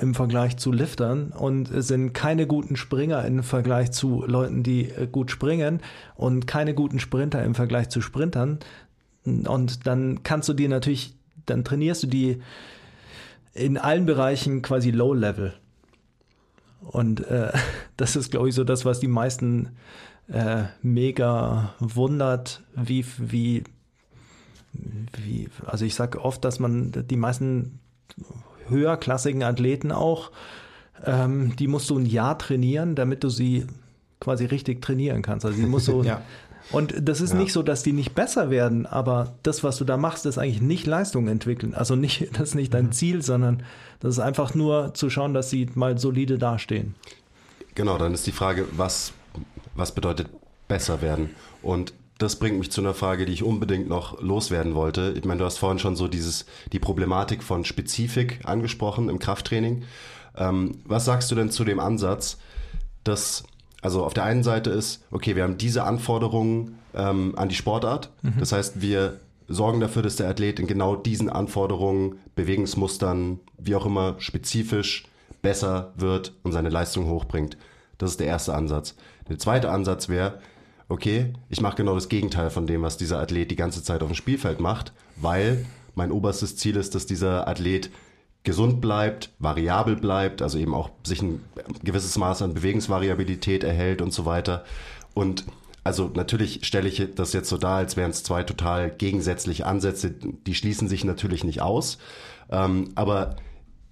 im Vergleich zu Liftern und sind keine guten Springer im Vergleich zu Leuten, die äh, gut springen und keine guten Sprinter im Vergleich zu Sprintern. Und dann kannst du dir natürlich, dann trainierst du die in allen Bereichen quasi Low Level. Und äh, das ist, glaube ich, so das, was die meisten äh, mega wundert, wie, wie, wie, also ich sage oft, dass man die meisten höherklassigen Athleten auch, ähm, die musst du ein Jahr trainieren, damit du sie quasi richtig trainieren kannst. Also die musst du, Ja. und das ist Ja. nicht so, dass die nicht besser werden, aber das, was du da machst, ist eigentlich nicht Leistung entwickeln. Also nicht, das ist nicht dein Ziel, sondern das ist einfach nur zu schauen, dass sie mal solide dastehen. Genau, dann ist die Frage, was, was bedeutet besser werden? Und das bringt mich zu einer Frage, die ich unbedingt noch loswerden wollte. Ich meine, du hast vorhin schon so dieses, die Problematik von Spezifik angesprochen im Krafttraining. Ähm, was sagst du denn zu dem Ansatz, dass, also auf der einen Seite ist, okay, wir haben diese Anforderungen ähm, an die Sportart. Mhm. Das heißt, wir sorgen dafür, dass der Athlet in genau diesen Anforderungen, Bewegungsmustern, wie auch immer, spezifisch besser wird und seine Leistung hochbringt. Das ist der erste Ansatz. Der zweite Ansatz wäre, okay, ich mache genau das Gegenteil von dem, was dieser Athlet die ganze Zeit auf dem Spielfeld macht, weil mein oberstes Ziel ist, dass dieser Athlet gesund bleibt, variabel bleibt, also eben auch sich ein gewisses Maß an Bewegungsvariabilität erhält und so weiter. Und also natürlich stelle ich das jetzt so dar, als wären es zwei total gegensätzliche Ansätze, die schließen sich natürlich nicht aus. Ähm, aber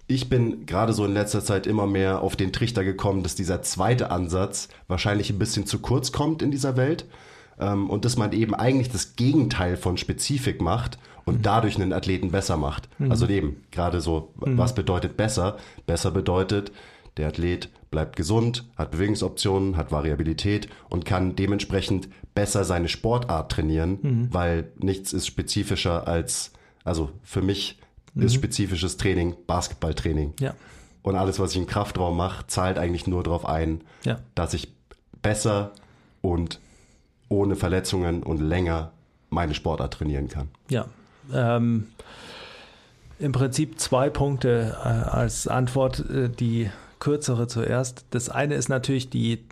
ich bin gerade so in letzter Zeit immer mehr auf den Trichter gekommen, dass dieser zweite Ansatz wahrscheinlich ein bisschen zu kurz kommt in dieser Welt ähm, und dass man eben eigentlich das Gegenteil von Spezifik macht und mhm. dadurch einen Athleten besser macht. Mhm. Also eben gerade so, mhm. was bedeutet besser? Besser bedeutet, der Athlet bleibt gesund, hat Bewegungsoptionen, hat Variabilität und kann dementsprechend besser seine Sportart trainieren, mhm. weil nichts ist spezifischer als, also für mich mhm. ist spezifisches Training Basketballtraining. Ja. Und alles, was ich im Kraftraum mache, zahlt eigentlich nur darauf ein, ja. dass ich besser und ohne Verletzungen und länger meine Sportart trainieren kann. Ja. Ähm, Im Prinzip zwei Punkte äh, als Antwort, äh, die kürzere zuerst. Das eine ist natürlich die,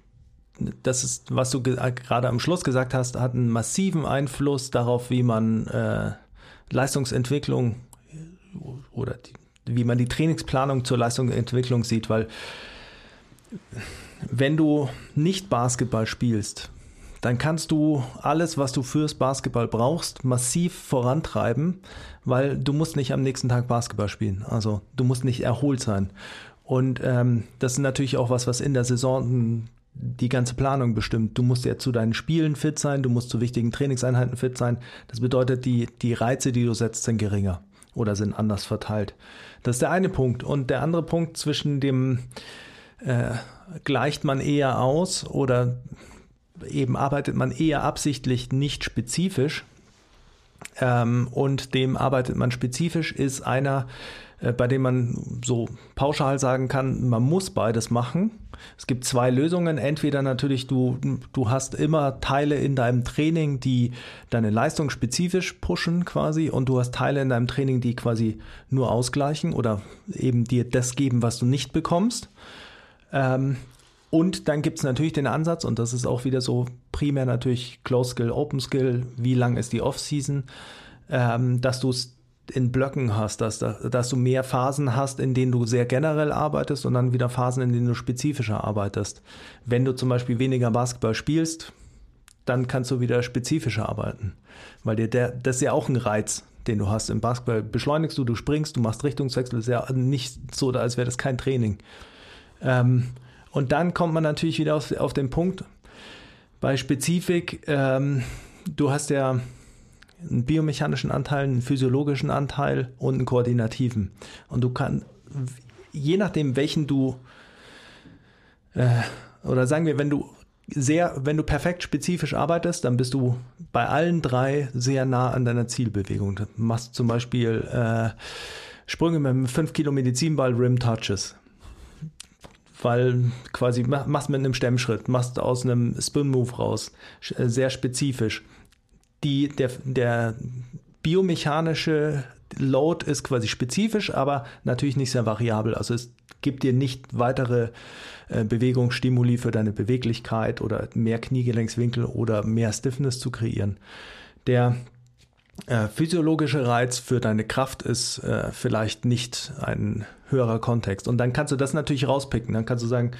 das ist, was du gerade am Schluss gesagt hast, hat einen massiven Einfluss darauf, wie man äh, Leistungsentwicklung oder die, wie man die Trainingsplanung zur Leistungsentwicklung sieht, weil wenn du nicht Basketball spielst, dann kannst du alles, was du fürs Basketball brauchst, massiv vorantreiben, weil du musst nicht am nächsten Tag Basketball spielen. Also du musst nicht erholt sein. Und ähm, das ist natürlich auch was, was in der Saison die ganze Planung bestimmt. Du musst ja zu deinen Spielen fit sein, du musst zu wichtigen Trainingseinheiten fit sein. Das bedeutet, die, die Reize, die du setzt, sind geringer oder sind anders verteilt. Das ist der eine Punkt. Und der andere Punkt zwischen dem äh, gleicht man eher aus oder eben arbeitet man eher absichtlich nicht spezifisch ähm, und dem arbeitet man spezifisch ist einer, bei dem man so pauschal sagen kann, man muss beides machen. Es gibt zwei Lösungen. Entweder natürlich du, du hast immer Teile in deinem Training, die deine Leistung spezifisch pushen quasi und du hast Teile in deinem Training, die quasi nur ausgleichen oder eben dir das geben, was du nicht bekommst. Ähm, und dann gibt es natürlich den Ansatz, und das ist auch wieder so primär natürlich Close Skill, Open Skill, wie lang ist die Off-Season, ähm, dass du es in Blöcken hast, dass, dass du mehr Phasen hast, in denen du sehr generell arbeitest und dann wieder Phasen, in denen du spezifischer arbeitest. Wenn du zum Beispiel weniger Basketball spielst, dann kannst du wieder spezifischer arbeiten. Weil dir der, das ist ja auch ein Reiz, den du hast. Im Basketball beschleunigst du, du springst, du machst Richtungswechsel, ist ja nicht so, als wäre das kein Training. Ähm, und dann kommt man natürlich wieder auf, auf den Punkt, bei Spezifik, ähm, du hast ja einen biomechanischen Anteil, einen physiologischen Anteil und einen koordinativen. Und du kannst, je nachdem, welchen du, äh, oder sagen wir, wenn du sehr, wenn du perfekt spezifisch arbeitest, dann bist du bei allen drei sehr nah an deiner Zielbewegung. Du machst zum Beispiel äh, Sprünge mit einem 5 Kilo Medizinball Rim Touches weil quasi machst mit einem Stemmschritt, machst aus einem Spin Move raus, äh, sehr spezifisch. Die, der, der biomechanische Load ist quasi spezifisch, aber natürlich nicht sehr variabel. Also es gibt dir nicht weitere äh, Bewegungsstimuli für deine Beweglichkeit oder mehr Kniegelenkswinkel oder mehr Stiffness zu kreieren. Der äh, physiologische Reiz für deine Kraft ist äh, vielleicht nicht ein höherer Kontext. Und dann kannst du das natürlich rauspicken. Dann kannst du sagen,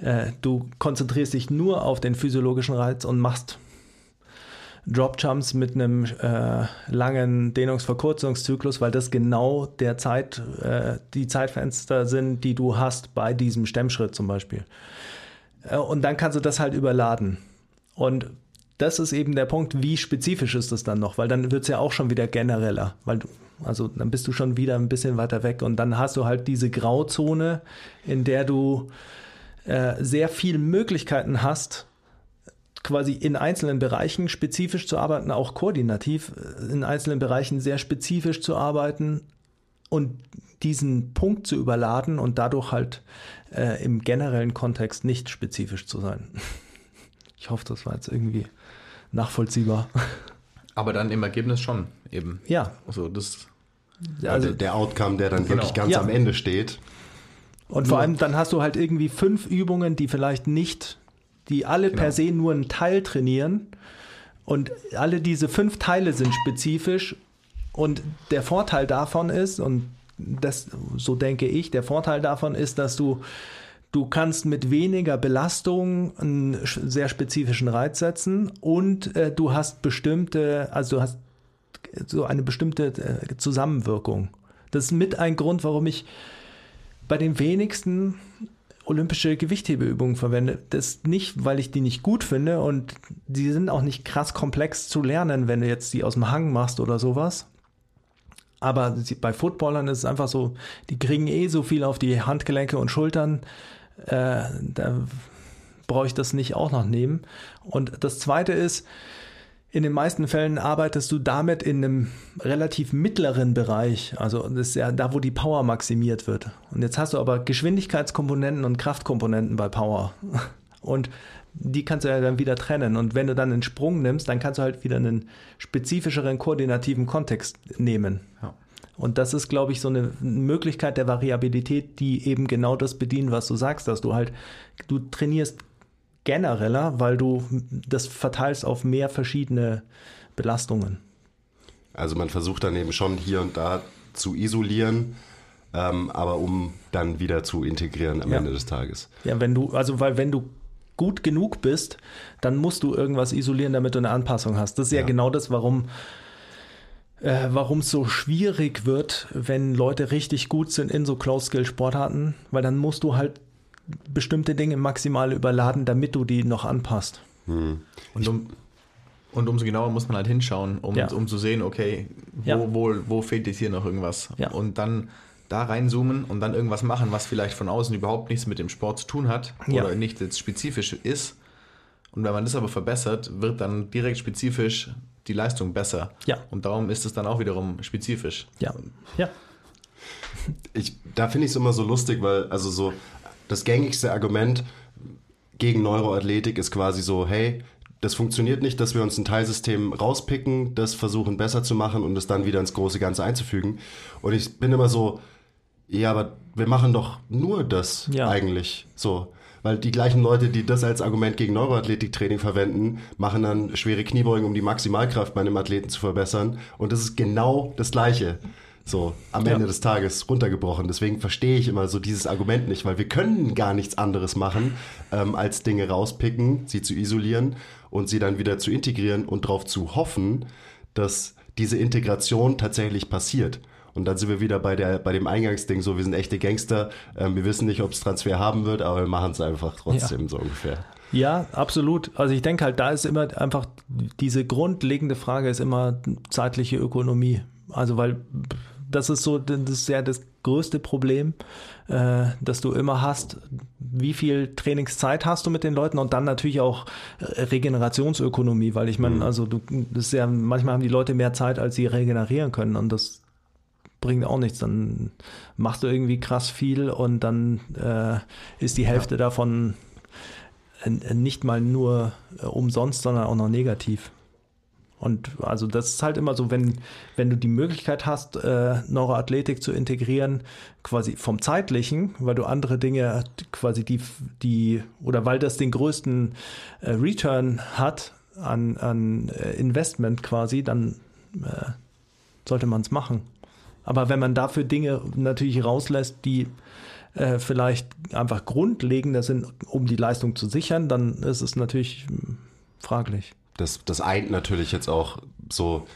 äh, du konzentrierst dich nur auf den physiologischen Reiz und machst Dropjumps mit einem äh, langen Dehnungsverkurzungszyklus, weil das genau der Zeit, äh, die Zeitfenster sind, die du hast bei diesem Stemmschritt zum Beispiel. Äh, und dann kannst du das halt überladen. Und das ist eben der Punkt, wie spezifisch ist das dann noch, weil dann wird es ja auch schon wieder genereller, weil du, also dann bist du schon wieder ein bisschen weiter weg und dann hast du halt diese Grauzone, in der du äh, sehr viele Möglichkeiten hast quasi in einzelnen Bereichen spezifisch zu arbeiten, auch koordinativ äh, in einzelnen Bereichen sehr spezifisch zu arbeiten und diesen Punkt zu überladen und dadurch halt äh, im generellen Kontext nicht spezifisch zu sein. Ich hoffe, das war jetzt irgendwie nachvollziehbar. Aber dann im Ergebnis schon eben. Ja. Also das. Also der Outcome, der dann wirklich ganz Ja. am Ende steht. Und vor allem dann hast du halt irgendwie fünf Übungen, die vielleicht nicht, die alle per se nur einen Teil trainieren. Und alle diese fünf Teile sind spezifisch. Und der Vorteil davon ist, und das, so denke ich, der Vorteil davon ist, dass du, du kannst mit weniger Belastung einen sehr spezifischen Reiz setzen und äh, du hast bestimmte, also du hast so eine bestimmte äh, Zusammenwirkung. Das ist mit ein Grund, warum ich bei den wenigsten olympische Gewichthebeübungen verwende. Das nicht, weil ich die nicht gut finde und die sind auch nicht krass komplex zu lernen, wenn du jetzt die aus dem Hang machst oder sowas. Aber bei Footballern ist es einfach so, die kriegen eh so viel auf die Handgelenke und Schultern. Äh, da brauche ich das nicht auch noch nehmen. Und das Zweite ist, in den meisten Fällen arbeitest du damit in einem relativ mittleren Bereich. Also das ist ja da, wo die Power maximiert wird. Und jetzt hast du aber Geschwindigkeitskomponenten und Kraftkomponenten bei Power. Und die kannst du ja dann wieder trennen. Und wenn du dann einen Sprung nimmst, dann kannst du halt wieder einen spezifischeren koordinativen Kontext nehmen. Ja. Und das ist, glaube ich, so eine Möglichkeit der Variabilität, die eben genau das bedient, was du sagst, dass du halt, du trainierst genereller, weil du das verteilst auf mehr verschiedene Belastungen. Also man versucht dann eben schon hier und da zu isolieren, ähm, aber um dann wieder zu integrieren am Ja. Ende des Tages. Ja, wenn du, also weil wenn du gut genug bist, dann musst du irgendwas isolieren, damit du eine Anpassung hast. Das ist ja, Ja. genau das, warum äh, warum es so schwierig wird, wenn Leute richtig gut sind in so Close-Skill-Sportarten, weil dann musst du halt bestimmte Dinge maximal überladen, damit du die noch anpasst. Und, um, und umso genauer muss man halt hinschauen, um, Ja. um zu sehen, okay, wo, Ja. wo, wo fehlt jetzt hier noch irgendwas? Ja. Und dann da reinzoomen und dann irgendwas machen, was vielleicht von außen überhaupt nichts mit dem Sport zu tun hat Ja. oder nicht jetzt spezifisch ist. Und wenn man das aber verbessert, wird dann direkt spezifisch die Leistung besser. Ja. Und darum ist es dann auch wiederum spezifisch. Ja, ja, Ich, da finde ich es immer so lustig, weil also so das gängigste Argument gegen Neuroathletik ist quasi so, hey, das funktioniert nicht, dass wir uns ein Teilsystem rauspicken, das versuchen besser zu machen und es dann wieder ins große Ganze einzufügen. Und ich bin immer so, ja, aber wir machen doch nur das Ja. eigentlich so. Weil die gleichen Leute, die das als Argument gegen Neuroathletiktraining verwenden, machen dann schwere Kniebeugen, um die Maximalkraft bei einem Athleten zu verbessern. Und das ist genau das Gleiche. So, am Ja. Ende des Tages runtergebrochen. Deswegen verstehe ich immer so dieses Argument nicht, weil wir können gar nichts anderes machen, ähm, als Dinge rauspicken, sie zu isolieren und sie dann wieder zu integrieren und darauf zu hoffen, dass diese Integration tatsächlich passiert. Und dann sind wir wieder bei, der, bei dem Eingangsding so, wir sind echte Gangster, ähm, wir wissen nicht, ob es Transfer haben wird, aber wir machen es einfach trotzdem so ungefähr. Ja, absolut. Also ich denke halt, da ist immer einfach diese grundlegende Frage ist immer zeitliche Ökonomie. Also weil das ist so, das ist ja das größte Problem, äh, dass du immer hast, wie viel Trainingszeit hast du mit den Leuten und dann natürlich auch äh, Regenerationsökonomie, weil ich meine, also du, das ist ja, manchmal haben die Leute mehr Zeit, als sie regenerieren können und das bringt auch nichts. Dann machst du irgendwie krass viel und dann äh, ist die Hälfte davon äh, nicht mal nur äh, umsonst, sondern auch noch negativ. Und also das ist halt immer so, wenn, wenn du die Möglichkeit hast, äh, Neuroathletik zu integrieren, quasi vom zeitlichen, weil du andere Dinge quasi die, die oder weil das den größten äh, Return hat an, an äh, Investment quasi, dann äh, sollte man es machen. Aber wenn man dafür Dinge natürlich rauslässt, die äh, vielleicht einfach grundlegender sind, um die Leistung zu sichern, dann ist es natürlich hm, fraglich. Das, das eint natürlich jetzt auch so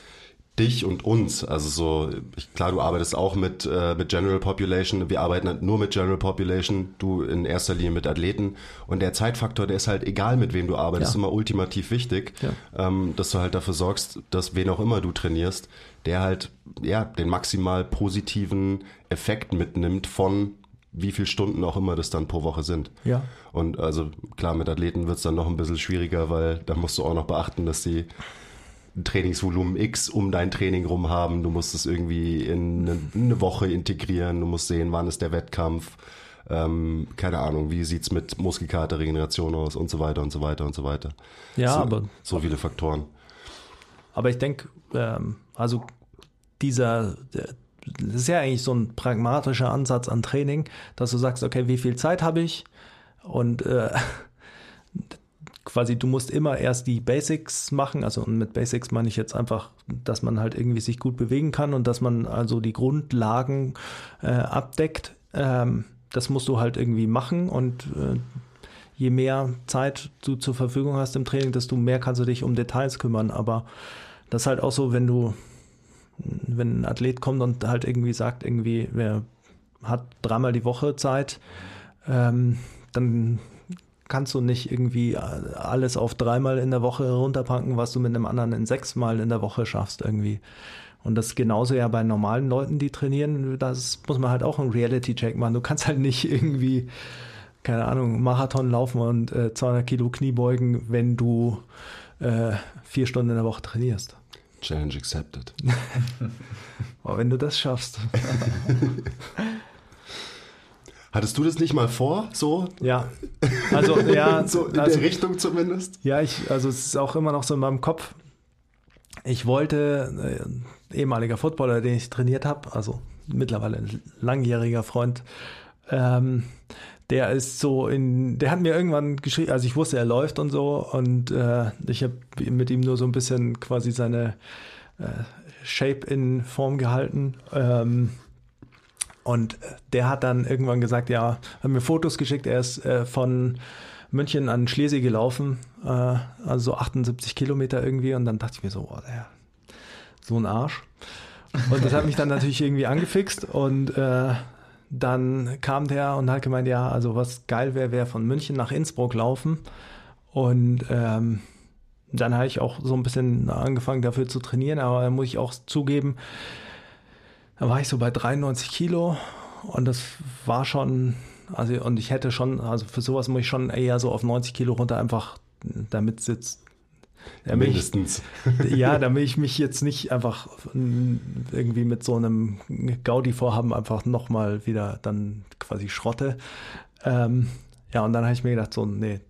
dich und uns. Also so, ich, klar, du arbeitest auch mit, äh, mit General Population. Wir arbeiten halt nur mit General Population. Du in erster Linie mit Athleten. Und der Zeitfaktor, der ist halt egal, mit wem du arbeitest, Ja. immer ultimativ wichtig, Ja. ähm, dass du halt dafür sorgst, dass wen auch immer du trainierst, der halt, ja, den maximal positiven Effekt mitnimmt von wie viele Stunden auch immer das dann pro Woche sind. Ja. Und also klar, mit Athleten wird es dann noch ein bisschen schwieriger, weil da musst du auch noch beachten, dass die ein Trainingsvolumen X um dein Training rum haben. Du musst es irgendwie in eine, eine Woche integrieren. Du musst sehen, wann ist der Wettkampf. Ähm, keine Ahnung, wie sieht's mit Muskelkater, Regeneration aus und so weiter und so weiter und so weiter. Ja, so, aber so viele Faktoren. Aber ich denke, ähm, also dieser, das ist ja eigentlich so ein pragmatischer Ansatz an Training, dass du sagst, okay, wie viel Zeit habe ich? Und äh, quasi, du musst immer erst die Basics machen. Also und mit Basics meine ich jetzt einfach, dass man halt irgendwie sich gut bewegen kann und dass man also die Grundlagen äh, abdeckt. Ähm, das musst du halt irgendwie machen und äh, je mehr Zeit du zur Verfügung hast im Training, desto mehr kannst du dich um Details kümmern. Aber das ist halt auch so, wenn du, wenn ein Athlet kommt und halt irgendwie sagt, irgendwie, wer hat dreimal die Woche Zeit, ähm, dann kannst du nicht irgendwie alles auf dreimal in der Woche runterpacken, was du mit einem anderen in sechsmal in der Woche schaffst irgendwie. Und das genauso ja bei normalen Leuten, die trainieren. Das muss man halt auch einen Reality-Check machen. Du kannst halt nicht irgendwie, keine Ahnung, Marathon laufen und äh, 200 Kilo Kniebeugen, wenn du äh, vier Stunden in der Woche trainierst. Challenge accepted. Aber wenn du das schaffst. Hattest du das nicht mal vor, so? Ja. Also, ja. so in also, der Richtung zumindest? Ja, ich, also es ist auch immer noch so in meinem Kopf. Ich wollte, äh, ehemaliger Footballer, den ich trainiert habe, also mittlerweile ein langjähriger Freund, ähm, der ist so in, der hat mir irgendwann geschrieben, also ich wusste, er läuft und so und äh, ich habe mit ihm nur so ein bisschen quasi seine äh, Shape in Form gehalten. Ähm, und der hat dann irgendwann gesagt, ja, hat mir Fotos geschickt, er ist äh, von München an Schlesien gelaufen, äh, also so 78 Kilometer irgendwie. Und dann dachte ich mir so, oh, der, so ein Arsch. Und das hat mich dann natürlich irgendwie angefixt. Und äh, dann kam der und hat gemeint, ja, also was geil wäre, wäre von München nach Innsbruck laufen. Und ähm, dann habe ich auch so ein bisschen angefangen dafür zu trainieren, aber da muss ich auch zugeben, da war ich so bei 93 Kilo und das war schon, also und ich hätte schon, also für sowas muss ich schon eher so auf 90 Kilo runter, einfach damit sitzt. Damit Mindestens. Ich, ja, damit ich mich jetzt nicht einfach irgendwie mit so einem Gaudi-Vorhaben einfach nochmal wieder dann quasi schrotte. Ähm, ja, und dann habe ich mir gedacht, so, nee,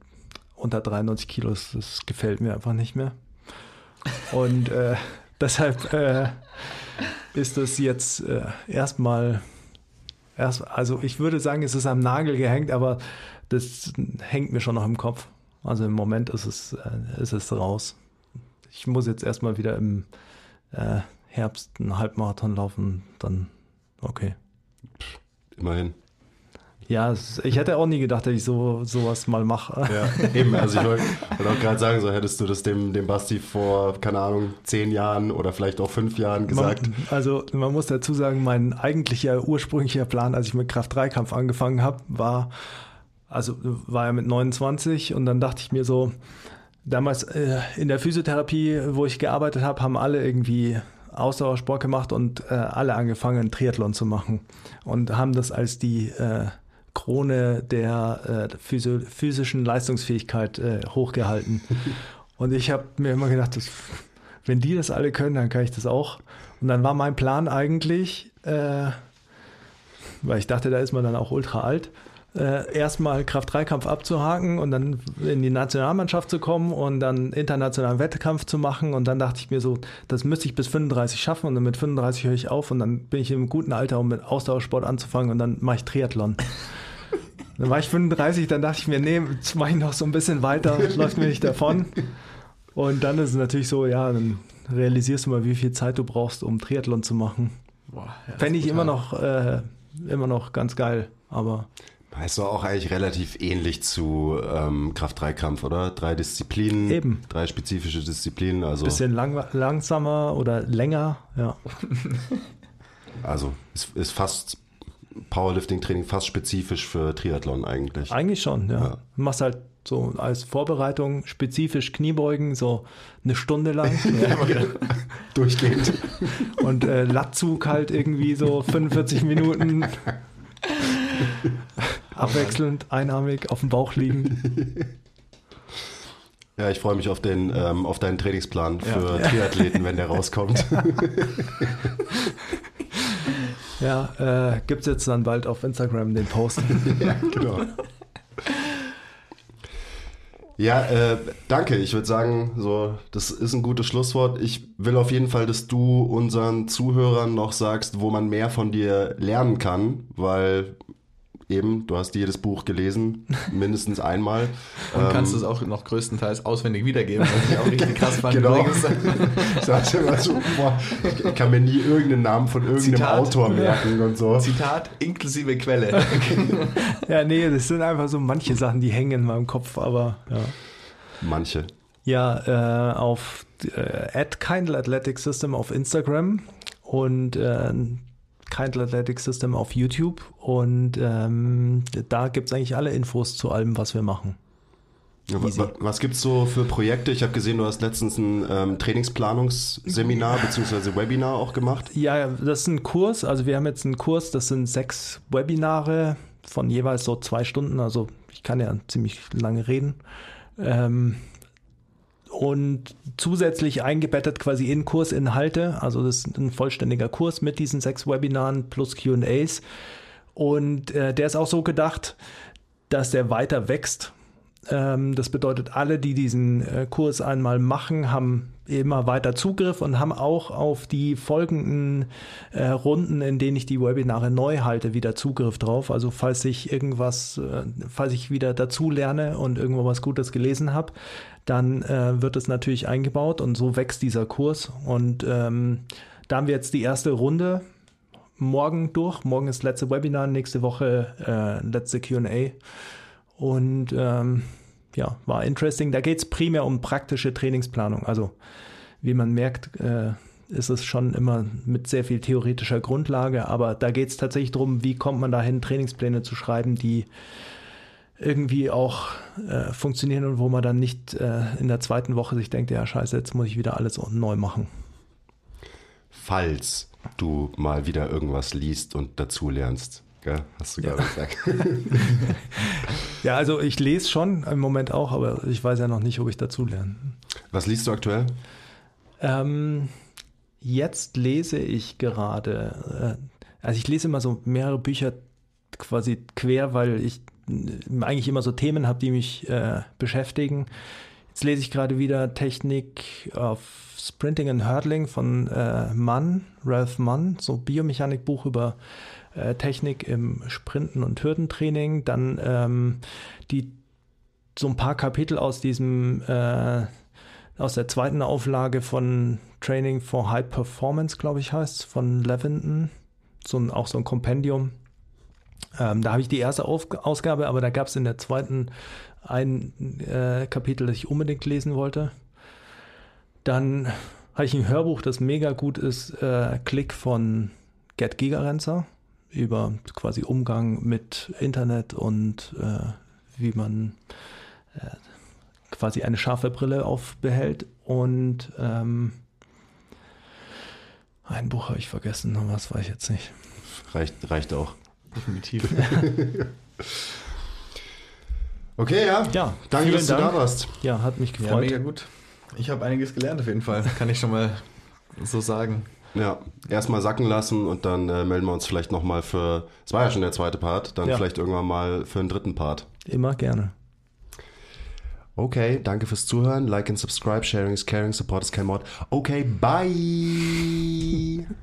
unter 93 Kilo, das, das gefällt mir einfach nicht mehr. Und äh, deshalb äh, ist das jetzt äh, erstmal, erst, also ich würde sagen, es ist am Nagel gehängt, aber das hängt mir schon noch im Kopf. Also im Moment ist es, äh, ist es raus. Ich muss jetzt erstmal wieder im äh, Herbst einen Halbmarathon laufen, dann okay. Immerhin. Ja, ich hätte auch nie gedacht, dass ich so sowas mal mache. Ja, eben. Also ich wollte wollt auch gerade sagen, so hättest du das dem, dem Basti vor, keine Ahnung, zehn Jahren oder vielleicht auch fünf Jahren gesagt. Man, also man muss dazu sagen, mein eigentlicher ursprünglicher Plan, als ich mit Kraft-3-Kampf angefangen habe, war, also war er mit 29 und dann dachte ich mir so, damals äh, in der Physiotherapie, wo ich gearbeitet habe, haben alle irgendwie Ausdauersport gemacht und äh, alle angefangen, Triathlon zu machen und haben das als die äh, Krone der äh, physischen Leistungsfähigkeit äh, hochgehalten. Und ich habe mir immer gedacht, dass, wenn die das alle können, dann kann ich das auch. Und dann war mein Plan eigentlich, äh, weil ich dachte, da ist man dann auch ultra alt, äh, erstmal Kraft-3-Kampf abzuhaken und dann in die Nationalmannschaft zu kommen und dann internationalen Wettkampf zu machen. Und dann dachte ich mir so, das müsste ich bis 35 schaffen und dann mit 35 höre ich auf und dann bin ich im guten Alter, um mit Ausdauersport anzufangen und dann mache ich Triathlon. Dann war ich 35, dann dachte ich mir, nee, jetzt mache ich noch so ein bisschen weiter, läuft mir nicht davon. Und dann ist es natürlich so, ja, dann realisierst du mal, wie viel Zeit du brauchst, um Triathlon zu machen. Boah, ja, Fände ich immer noch, äh, immer noch ganz geil, aber. Heißt doch auch eigentlich relativ ähnlich zu ähm, Kraft-3-Kampf, oder? Drei Disziplinen. Eben. Drei spezifische Disziplinen. Also Bisschen lang, langsamer oder länger, ja. also es ist fast Powerlifting-Training fast spezifisch für Triathlon eigentlich. Eigentlich schon, ja. ja. Du machst halt so als Vorbereitung spezifisch Kniebeugen, so eine Stunde lang. Durchgehend. Und äh, Latzug halt irgendwie so 45 Minuten. Abwechselnd, einarmig, auf dem Bauch liegen. Ja, ich freue mich auf, den, ähm, auf deinen Trainingsplan für ja. Triathleten, wenn der rauskommt. ja, äh, gibt es jetzt dann bald auf Instagram den Post. ja, genau. Ja, äh, danke. Ich würde sagen, so, das ist ein gutes Schlusswort. Ich will auf jeden Fall, dass du unseren Zuhörern noch sagst, wo man mehr von dir lernen kann, weil eben, du hast jedes Buch gelesen, mindestens einmal. Und ähm, kannst es auch noch größtenteils auswendig wiedergeben, was ich auch richtig krass fand. genau. Sagst immer so, boah, ich kann mir nie irgendeinen Namen von irgendeinem Zitat, Autor merken und so. Zitat inklusive Quelle. ja, nee, das sind einfach so manche Sachen, die hängen in meinem Kopf, aber ja. Manche. Ja, äh, auf äh, at Kindle Athletic System auf Instagram und äh, Kindle Athletic System auf YouTube und ähm, da gibt es eigentlich alle Infos zu allem, was wir machen. Easy. Was gibt es so für Projekte? Ich habe gesehen, du hast letztens ein ähm, Trainingsplanungsseminar bzw. Webinar auch gemacht. Ja, das ist ein Kurs. Also wir haben jetzt einen Kurs, das sind sechs Webinare von jeweils so zwei Stunden. Also ich kann ja ziemlich lange reden. Ähm, und zusätzlich eingebettet quasi in Kursinhalte. Also das ist ein vollständiger Kurs mit diesen sechs Webinaren plus QAs. Und äh, der ist auch so gedacht, dass der weiter wächst. Ähm, das bedeutet, alle, die diesen äh, Kurs einmal machen, haben immer weiter Zugriff und haben auch auf die folgenden äh, Runden, in denen ich die Webinare neu halte, wieder Zugriff drauf. Also falls ich irgendwas, äh, falls ich wieder dazu lerne und irgendwo was Gutes gelesen habe, dann äh, wird es natürlich eingebaut und so wächst dieser Kurs. Und ähm, da haben wir jetzt die erste Runde morgen durch. Morgen ist letzte Webinar, nächste Woche äh, letzte QA. Und ähm, ja, war interesting. Da geht es primär um praktische Trainingsplanung. Also, wie man merkt, äh, ist es schon immer mit sehr viel theoretischer Grundlage, aber da geht es tatsächlich darum, wie kommt man dahin, Trainingspläne zu schreiben, die irgendwie auch äh, funktionieren und wo man dann nicht äh, in der zweiten Woche sich denkt, ja scheiße, jetzt muss ich wieder alles neu machen. Falls du mal wieder irgendwas liest und dazu lernst, gell? hast du gerade ja. gesagt. ja, also ich lese schon im Moment auch, aber ich weiß ja noch nicht, ob ich dazu lerne. Was liest du aktuell? Ähm, jetzt lese ich gerade, äh, also ich lese immer so mehrere Bücher quasi quer, weil ich eigentlich immer so Themen habe, die mich äh, beschäftigen. Jetzt lese ich gerade wieder Technik auf Sprinting and Hurdling von äh, Mann, Ralph Mann, so Biomechanikbuch über äh, Technik im Sprinten und Hürdentraining. Dann ähm, die so ein paar Kapitel aus diesem äh, aus der zweiten Auflage von Training for High Performance, glaube ich, heißt von Levinton. So ein, auch so ein Kompendium ähm, da habe ich die erste Auf Ausgabe, aber da gab es in der zweiten ein äh, Kapitel, das ich unbedingt lesen wollte. Dann habe ich ein Hörbuch, das mega gut ist, äh, Klick von Gerd Gigerenzer über quasi Umgang mit Internet und äh, wie man äh, quasi eine scharfe Brille aufbehält. Und ähm, ein Buch habe ich vergessen, was weiß ich jetzt nicht. Reicht, reicht auch. Definitiv. okay, ja. Ja, danke, dass du Dank. da warst. Ja, hat mich gefreut. Ja, mega gut. Ich habe einiges gelernt auf jeden Fall, kann ich schon mal so sagen. Ja, erstmal sacken lassen und dann äh, melden wir uns vielleicht nochmal für, es war ja schon der zweite Part, dann ja. vielleicht irgendwann mal für einen dritten Part. Immer gerne. Okay, danke fürs Zuhören. Like and subscribe, sharing is caring, support is kein Mord. Okay, bye.